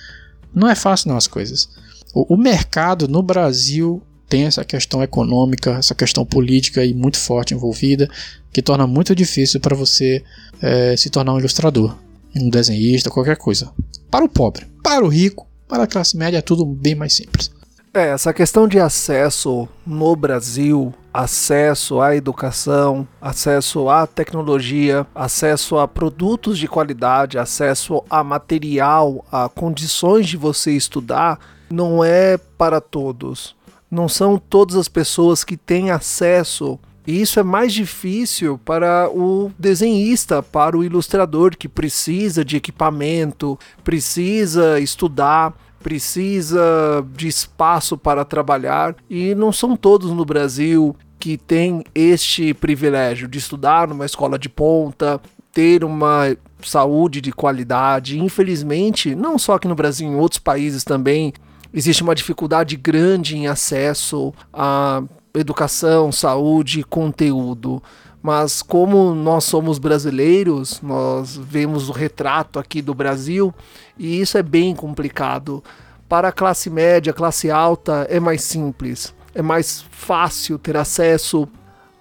Não é fácil não as coisas. O, o mercado no Brasil tem essa questão econômica, essa questão política e muito forte envolvida, que torna muito difícil para você é, se tornar um ilustrador, um desenhista, qualquer coisa. Para o pobre, para o rico, para a classe média é tudo bem mais simples. É, essa questão de acesso no Brasil, acesso à educação, acesso à tecnologia, acesso a produtos de qualidade, acesso a material, a condições de você estudar, não é para todos não são todas as pessoas que têm acesso. E isso é mais difícil para o desenhista, para o ilustrador que precisa de equipamento, precisa estudar, precisa de espaço para trabalhar. E não são todos no Brasil que têm este privilégio de estudar numa escola de ponta, ter uma saúde de qualidade. Infelizmente, não só aqui no Brasil, em outros países também, existe uma dificuldade grande em acesso a educação, saúde, conteúdo. Mas como nós somos brasileiros, nós vemos o retrato aqui do Brasil e isso é bem complicado. Para a classe média, classe alta é mais simples, é mais fácil ter acesso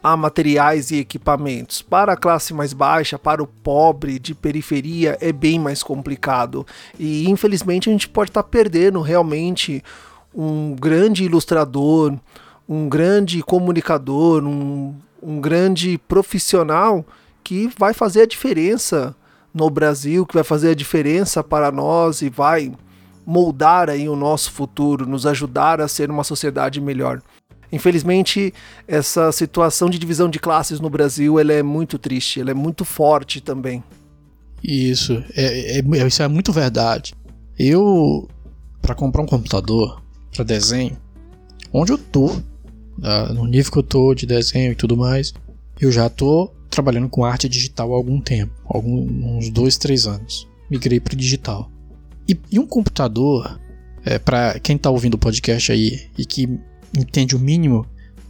a materiais e equipamentos. Para a classe mais baixa, para o pobre de periferia, é bem mais complicado. E infelizmente a gente pode estar tá perdendo realmente um grande ilustrador, um grande comunicador, um, um grande profissional que vai fazer a diferença no Brasil, que vai fazer a diferença para nós e vai moldar aí o nosso futuro, nos ajudar a ser uma sociedade melhor. Infelizmente, essa situação de divisão de classes no Brasil ela é muito triste, ela é muito forte também. Isso, é, é, é isso é muito verdade. Eu, para comprar um computador para desenho, onde eu tô, uh, no nível que eu tô de desenho e tudo mais, eu já tô trabalhando com arte digital há algum tempo, alguns uns dois, três anos. Migrei para digital. E, e, um computador, é, para quem tá ouvindo o podcast aí e que entende o mínimo,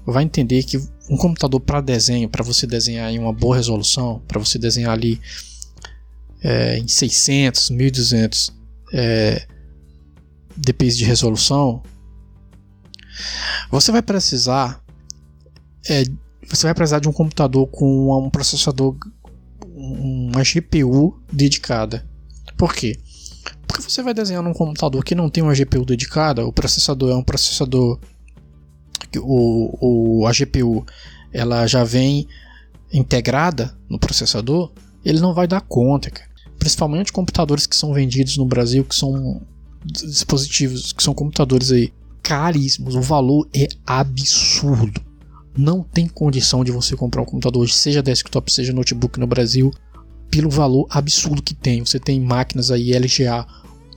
vai entender que um computador para desenho, para você desenhar em uma boa resolução, para você desenhar ali é, em 600, 1200 é, dpi de resolução, você vai precisar é, você vai precisar de um computador com um processador, uma GPU dedicada. Por quê? Porque você vai desenhar num computador que não tem uma GPU dedicada, o processador é um processador o, o, a GPU ela já vem integrada no processador, ele não vai dar conta, cara. Principalmente computadores que são vendidos no Brasil, que são dispositivos, que são computadores aí caríssimos. O valor é absurdo. Não tem condição de você comprar um computador, seja desktop, seja notebook no Brasil, pelo valor absurdo que tem. Você tem máquinas aí LGA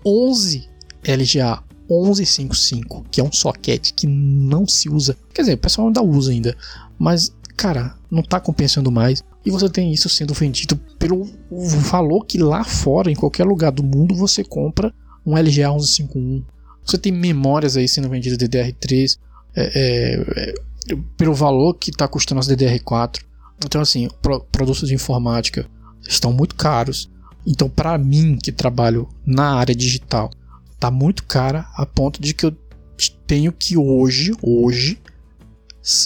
11 LGA 1155, que é um socket que não se usa. Quer dizer, o pessoal ainda usa ainda, mas cara, não tá compensando mais. E você tem isso sendo vendido pelo valor que lá fora, em qualquer lugar do mundo, você compra um LGA 1151. Você tem memórias aí sendo vendidas DDR3 é, é, é, pelo valor que está custando as DDR4. Então, assim, pro, produtos de informática estão muito caros. Então, para mim, que trabalho na área digital, tá muito cara a ponto de que eu tenho que hoje, hoje,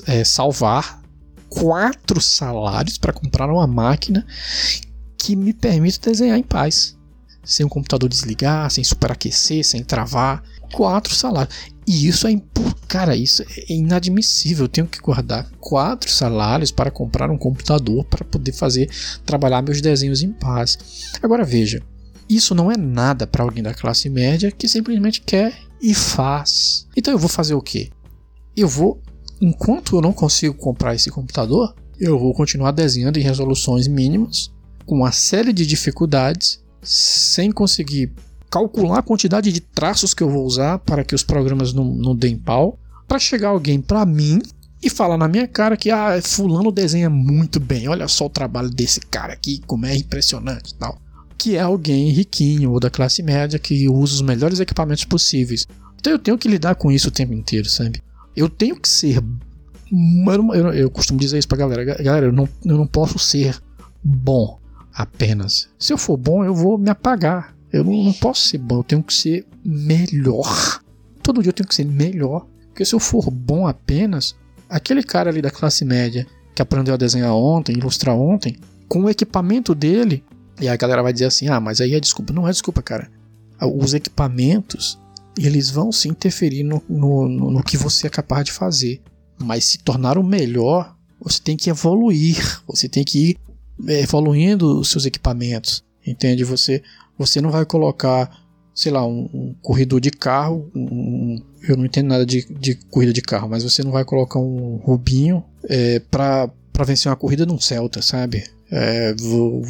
é, salvar quatro salários para comprar uma máquina que me permita desenhar em paz. Sem o computador desligar, sem superaquecer, sem travar. Quatro salários. E isso é, cara, isso é inadmissível. Eu tenho que guardar quatro salários para comprar um computador para poder fazer trabalhar meus desenhos em paz. Agora veja, isso não é nada para alguém da classe média que simplesmente quer e faz. Então eu vou fazer o quê? Eu vou enquanto eu não consigo comprar esse computador, eu vou continuar desenhando em resoluções mínimas, com uma série de dificuldades, sem conseguir calcular a quantidade de traços que eu vou usar para que os programas não, não deem pau, para chegar alguém para mim e falar na minha cara que ah, fulano desenha muito bem, olha só o trabalho desse cara aqui, como é impressionante tal. Que é alguém riquinho ou da classe média que usa os melhores equipamentos possíveis. Então eu tenho que lidar com isso o tempo inteiro, sabe? Eu tenho que ser. Eu, eu, eu costumo dizer isso pra galera. Galera, eu não, eu não posso ser bom apenas. Se eu for bom, eu vou me apagar. Eu não, não posso ser bom, eu tenho que ser melhor. Todo dia eu tenho que ser melhor. Porque se eu for bom apenas, aquele cara ali da classe média que aprendeu a desenhar ontem, ilustrar ontem, com o equipamento dele, e a galera vai dizer assim: ah, mas aí é desculpa. Não é desculpa, cara. Os equipamentos eles vão se interferir no, no, no, que você é capaz de fazer. Mas se tornar o melhor, você tem que evoluir, (laughs) você tem que ir é, evoluindo os seus equipamentos. Entende? Você, você não vai colocar, sei lá, um, um corredor de carro. Um, eu não entendo nada de, de corrida de carro, mas você não vai colocar um Rubinho é, para vencer uma corrida num Celta, sabe? É,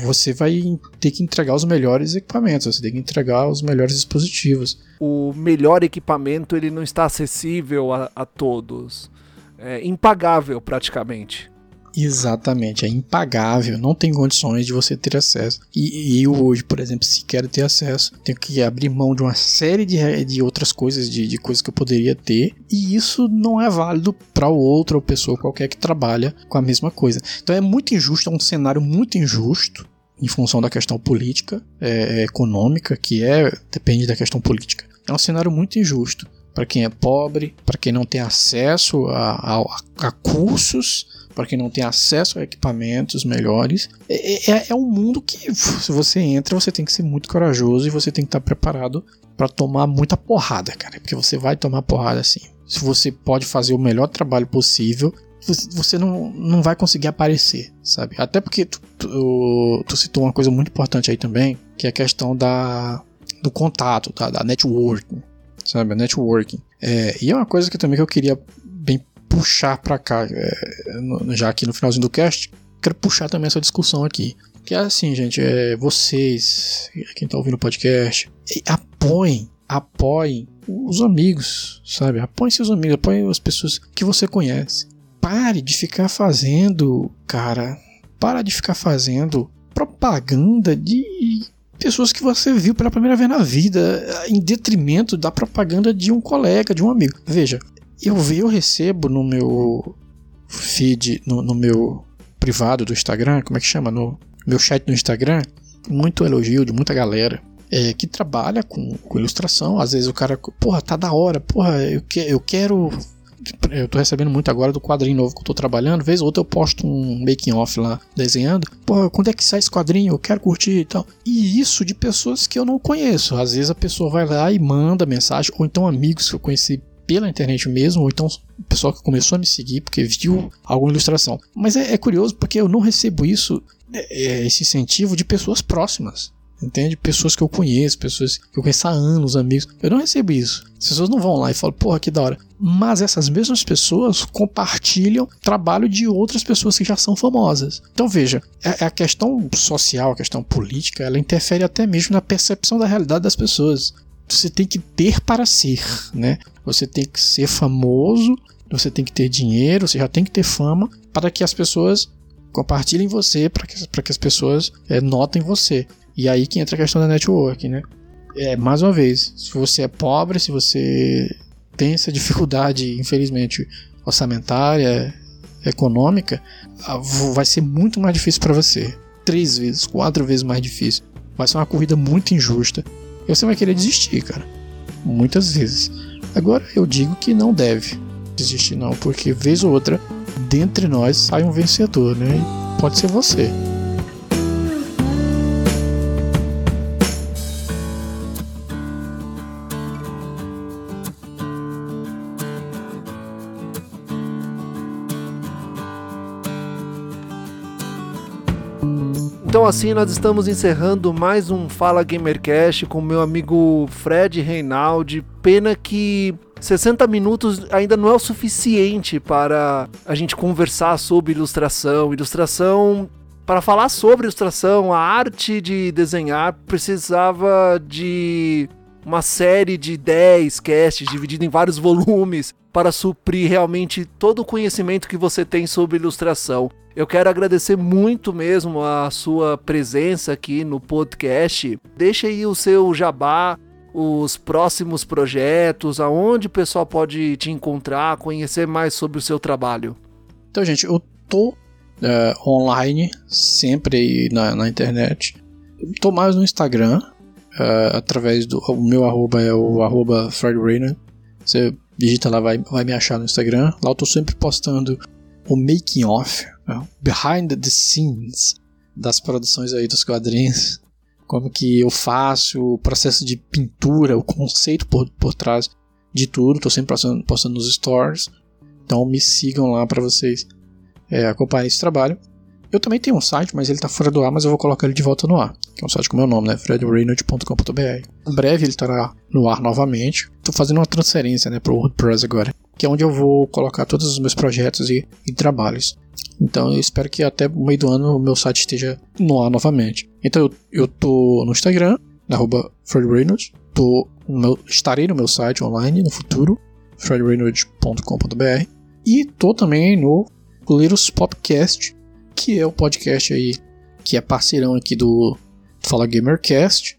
você vai ter que entregar os melhores equipamentos, você tem que entregar os melhores dispositivos. O melhor equipamento ele não está acessível a, a todos, é impagável praticamente. Exatamente, é impagável, não tem condições de você ter acesso. E, e, eu hoje, por exemplo, se quero ter acesso, tenho que abrir mão de uma série de, de outras coisas, de, de coisas que eu poderia ter, e isso não é válido para outra ou pessoa qualquer que trabalha com a mesma coisa. Então é muito injusto, é um cenário muito injusto em função da questão política, é, econômica, que é depende da questão política. É um cenário muito injusto para quem é pobre, para quem não tem acesso a, a, a cursos para quem não tem acesso a equipamentos melhores. É, é, é, um mundo que, se você entra, você tem que ser muito corajoso e você tem que estar preparado para tomar muita porrada, cara. Porque você vai tomar porrada assim. Se você pode fazer o melhor trabalho possível, você não, não vai conseguir aparecer, sabe? Até porque tu, tu, tu citou uma coisa muito importante aí também, que é a questão da, do contato, tá? da networking, sabe? A networking. É, e é uma coisa que também que eu queria puxar para cá, é, já aqui no finalzinho do cast, quero puxar também essa discussão aqui. Que é assim, gente, é, vocês, quem tá ouvindo o podcast, apoiem, apoiem os amigos, sabe? Apoiem seus amigos, apoiem as pessoas que você conhece. Pare de ficar fazendo, cara, para de ficar fazendo propaganda de pessoas que você viu pela primeira vez na vida, em detrimento da propaganda de um colega, de um amigo. Veja, eu, eu recebo no meu feed, no, no meu privado do Instagram, como é que chama? No meu chat no Instagram, muito elogio de muita galera. É, que trabalha com, com, ilustração. Às vezes o cara, porra, tá da hora, porra, eu, que, eu quero. Eu tô recebendo muito agora do quadrinho novo que eu tô trabalhando. Vez ou outra eu posto um making off lá desenhando. Porra, quando é que sai esse quadrinho? Eu quero curtir e tal. E isso de pessoas que eu não conheço. Às vezes a pessoa vai lá e manda mensagem, ou então amigos que eu conheci pela internet mesmo, ou então o pessoal que começou a me seguir porque viu alguma ilustração. Mas é, é curioso porque eu não recebo isso, é, é, esse incentivo de pessoas próximas. Entende? Pessoas que eu conheço, pessoas que eu conheço há anos, amigos. Eu não recebo isso. As pessoas não vão lá e falam, porra, que da hora. Mas essas mesmas pessoas compartilham trabalho de outras pessoas que já são famosas. Então veja, a, a questão social, a questão política, ela interfere até mesmo na percepção da realidade das pessoas. Você tem que ter para ser, né? Você tem que ser famoso, você tem que ter dinheiro, você já tem que ter fama para que as pessoas compartilhem você, para que, para que as pessoas é, notem você. E aí que entra a questão da network, né? É, mais uma vez, se você é pobre, se você tem essa (laughs) dificuldade, infelizmente, orçamentária, econômica, vai ser muito mais difícil para você. Três vezes, quatro vezes mais difícil. Vai ser uma corrida muito injusta. Você vai querer desistir, cara. Muitas vezes. Agora eu digo que não deve desistir, não, porque vez ou outra, dentre nós sai um vencedor, né? E pode ser você. Então assim nós estamos encerrando mais um Fala Gamercast com meu amigo Fred Reinaldi. Pena que 60 minutos ainda não é o suficiente para a gente conversar sobre ilustração. Ilustração para falar sobre ilustração, a arte de desenhar precisava de uma série de 10 casts dividido em vários (laughs) volumes para suprir realmente todo o conhecimento que você tem sobre ilustração. Eu quero agradecer muito mesmo a sua presença aqui no podcast. Deixa aí o seu jabá, os próximos projetos, aonde o pessoal pode te encontrar, conhecer mais sobre o seu trabalho. Então, gente, eu tô é, online, sempre na, na internet. Tô mais no Instagram, é, através do o meu arroba é o arroba Fred Rainer. Você digita lá, vai, vai me achar no Instagram. Lá eu tô sempre postando o making off, né? behind the scenes das produções aí dos quadrinhos, como que eu faço, o processo de pintura, o conceito por, por trás de tudo, tô sempre postando, postando nos stories, então me sigam lá para vocês é, acompanharem esse trabalho. Eu também tenho um site, mas ele tá fora do ar, mas eu vou colocar ele de volta no ar. Que é um site com meu nome, né? fredreynolds.com.br. Em breve ele estará no ar novamente. Tô fazendo uma transferência, né, pro WordPress agora. Que é onde eu vou colocar todos os meus projetos e, e trabalhos. Então eu espero que até o meio do ano o meu site esteja no ar novamente. Então eu, eu tô no Instagram, arroba fredreynolds. Tô no meu, estarei no meu site online no futuro, fredreynolds.com.br. E tô também no Little Popcast, que é o podcast aí que é parceirão aqui do Fala Gamercast,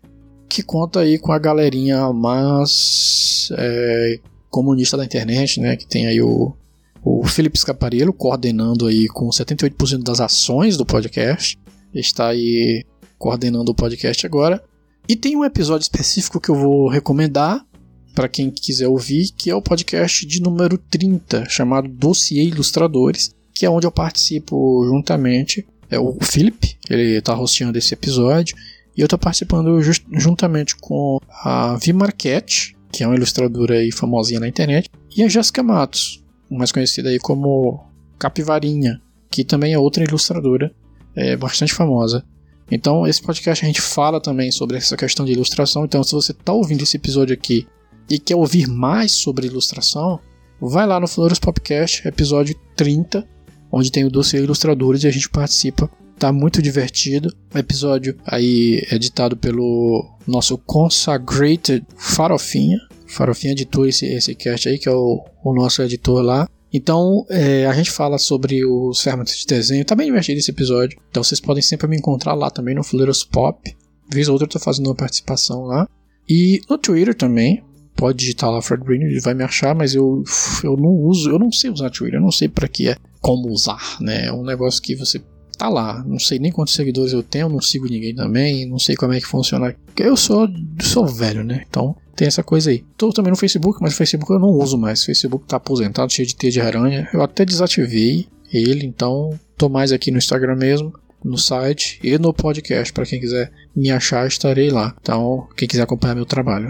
que conta aí com a galerinha mais é, comunista da internet, né? Que tem aí o, o Felipe Scaparello coordenando aí com 78% das ações do podcast. Está aí coordenando o podcast agora. E tem um episódio específico que eu vou recomendar para quem quiser ouvir, que é o podcast de número 30, chamado Dossiê Ilustradores, que é onde eu participo juntamente. É o Felipe, ele está hosteando esse episódio, e eu estou participando just, juntamente com a Vi Marquette, que é uma ilustradora aí famosinha na internet, e a Jéssica Matos, mais conhecida aí como Capivarinha, que também é outra ilustradora é, bastante famosa. Então, esse podcast a gente fala também sobre essa questão de ilustração. Então, se você está ouvindo esse episódio aqui e quer ouvir mais sobre ilustração, vai lá no Flores Podcast, episódio 30, onde tem o dossiê ilustradores e a gente participa. Tá muito divertido. O episódio aí editado pelo nosso consagrated Farofinha. Farofinha editou esse, esse cast aí, que é o, o nosso editor lá. Então, é, a gente fala sobre os ferramentas de desenho. Tá bem divertido esse episódio. Então, vocês podem sempre me encontrar lá também no Fuleiros Pop. Vez ou outra eu tô fazendo uma participação lá. E no Twitter também. Pode digitar lá Fred Green, ele vai me achar, mas eu, eu não uso, eu não sei usar Twitter, eu não sei para que é como usar, né? É um negócio que você tá lá. Não sei nem quantos seguidores eu tenho, não sigo ninguém também, não sei como é que funciona. Eu sou, sou velho, né? Então tem essa coisa aí. Tô também no Facebook, mas o Facebook eu não uso mais. O Facebook tá aposentado, cheio de teia de aranha. Eu até desativei ele, então tô mais aqui no Instagram mesmo, no site e no podcast. Para quem quiser me achar, estarei lá. Então, quem quiser acompanhar meu trabalho.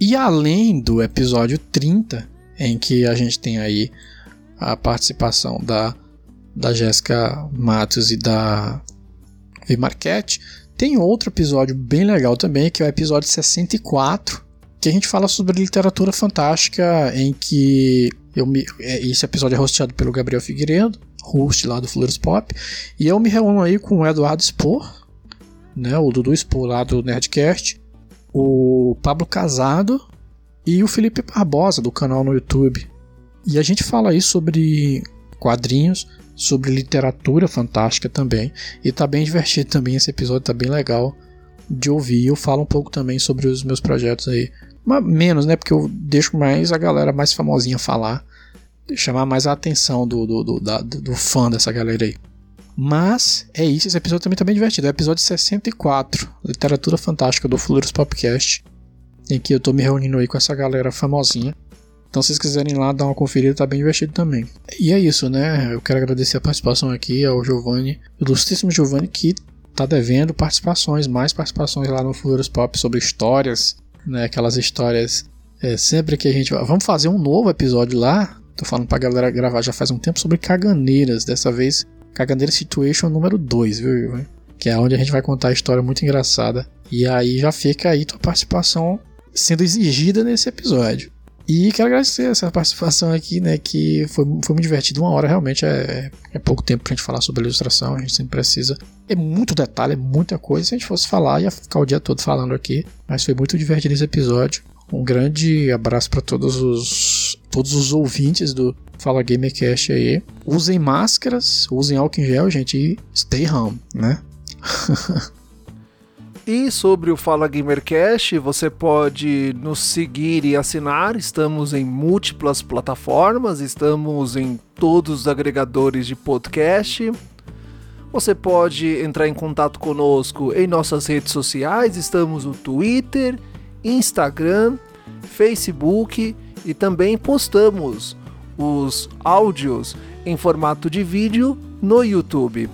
E além do episódio 30, em que a gente tem aí a participação da, da Jéssica Matos e da Vi Marquette. Tem outro episódio bem legal também, que é o episódio 64, que a gente fala sobre literatura fantástica, em que eu me, é, esse episódio é hosteado pelo Gabriel Figueiredo, host lá do Flores Pop, e eu me reúno aí com o Eduardo Spor, né, o Dudu Spor lá do Nerdcast, o Pablo Casado e o Felipe Barbosa do canal no YouTube. E a gente fala aí sobre quadrinhos, sobre literatura fantástica também. E tá bem divertido também esse episódio, tá bem legal de ouvir. Eu falo um pouco também sobre os meus projetos aí. Mas menos, né? Porque eu deixo mais a galera mais famosinha falar. Chamar mais a atenção do, do, do, da, do fã dessa galera aí. Mas é isso, esse episódio também tá bem divertido. É o episódio 64, Literatura Fantástica do Fuleiros Popcast. Em que eu tô me reunindo aí com essa galera famosinha. Então, se vocês quiserem lá dar uma conferida, tá bem divertido também. E é isso, né? Eu quero agradecer a participação aqui ao Giovanni, ilustríssimo Giovanni, que tá devendo participações, mais participações lá no Futuros Pop sobre histórias, né? Aquelas histórias. É, sempre que a gente. Vamos fazer um novo episódio lá. Tô falando pra galera gravar já faz um tempo sobre caganeiras. Dessa vez, Caganeira Situation número 2, viu, Que é onde a gente vai contar a história muito engraçada. E aí já fica aí tua participação sendo exigida nesse episódio. E quero agradecer essa participação aqui, né? Que foi, foi muito divertido. Uma hora realmente é, é pouco tempo pra gente falar sobre ilustração. A gente sempre precisa. É muito detalhe, é muita coisa. Se a gente fosse falar, ia ficar o dia todo falando aqui. Mas foi muito divertido esse episódio. Um grande abraço para todos os todos os ouvintes do Fala Gamercast aí. Usem máscaras, usem álcool em gel, gente, e stay home, né? (laughs) E sobre o Fala Gamercast, você pode nos seguir e assinar. Estamos em múltiplas plataformas, estamos em todos os agregadores de podcast. Você pode entrar em contato conosco em nossas redes sociais. Estamos no Twitter, Instagram, Facebook e também postamos os áudios em formato de vídeo no YouTube.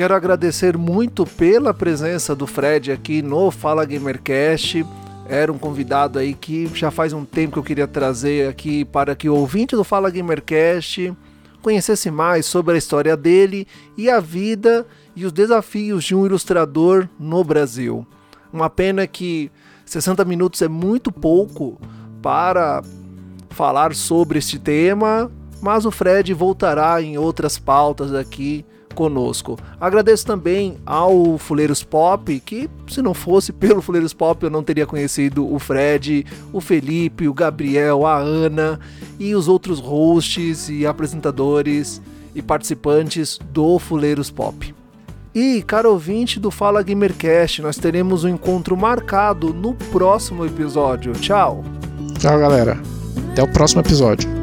Quero agradecer muito pela presença do Fred aqui no Fala Gamercast. Era um convidado aí que já faz um tempo que eu queria trazer aqui para que o ouvinte do Fala Gamercast conhecesse mais sobre a história dele e a vida e os desafios de um ilustrador no Brasil. Uma pena que 60 minutos é muito pouco para falar sobre este tema, mas o Fred voltará em outras pautas aqui conosco. Agradeço também ao Fuleiros Pop, que se não fosse pelo Fuleiros Pop eu não teria conhecido o Fred, o Felipe, o Gabriel, a Ana e os outros hosts e apresentadores e participantes do Fuleiros Pop. E, caro ouvinte do Fala Gamercast, nós teremos um encontro marcado no próximo episódio. Tchau! Tchau, galera. Até o próximo episódio.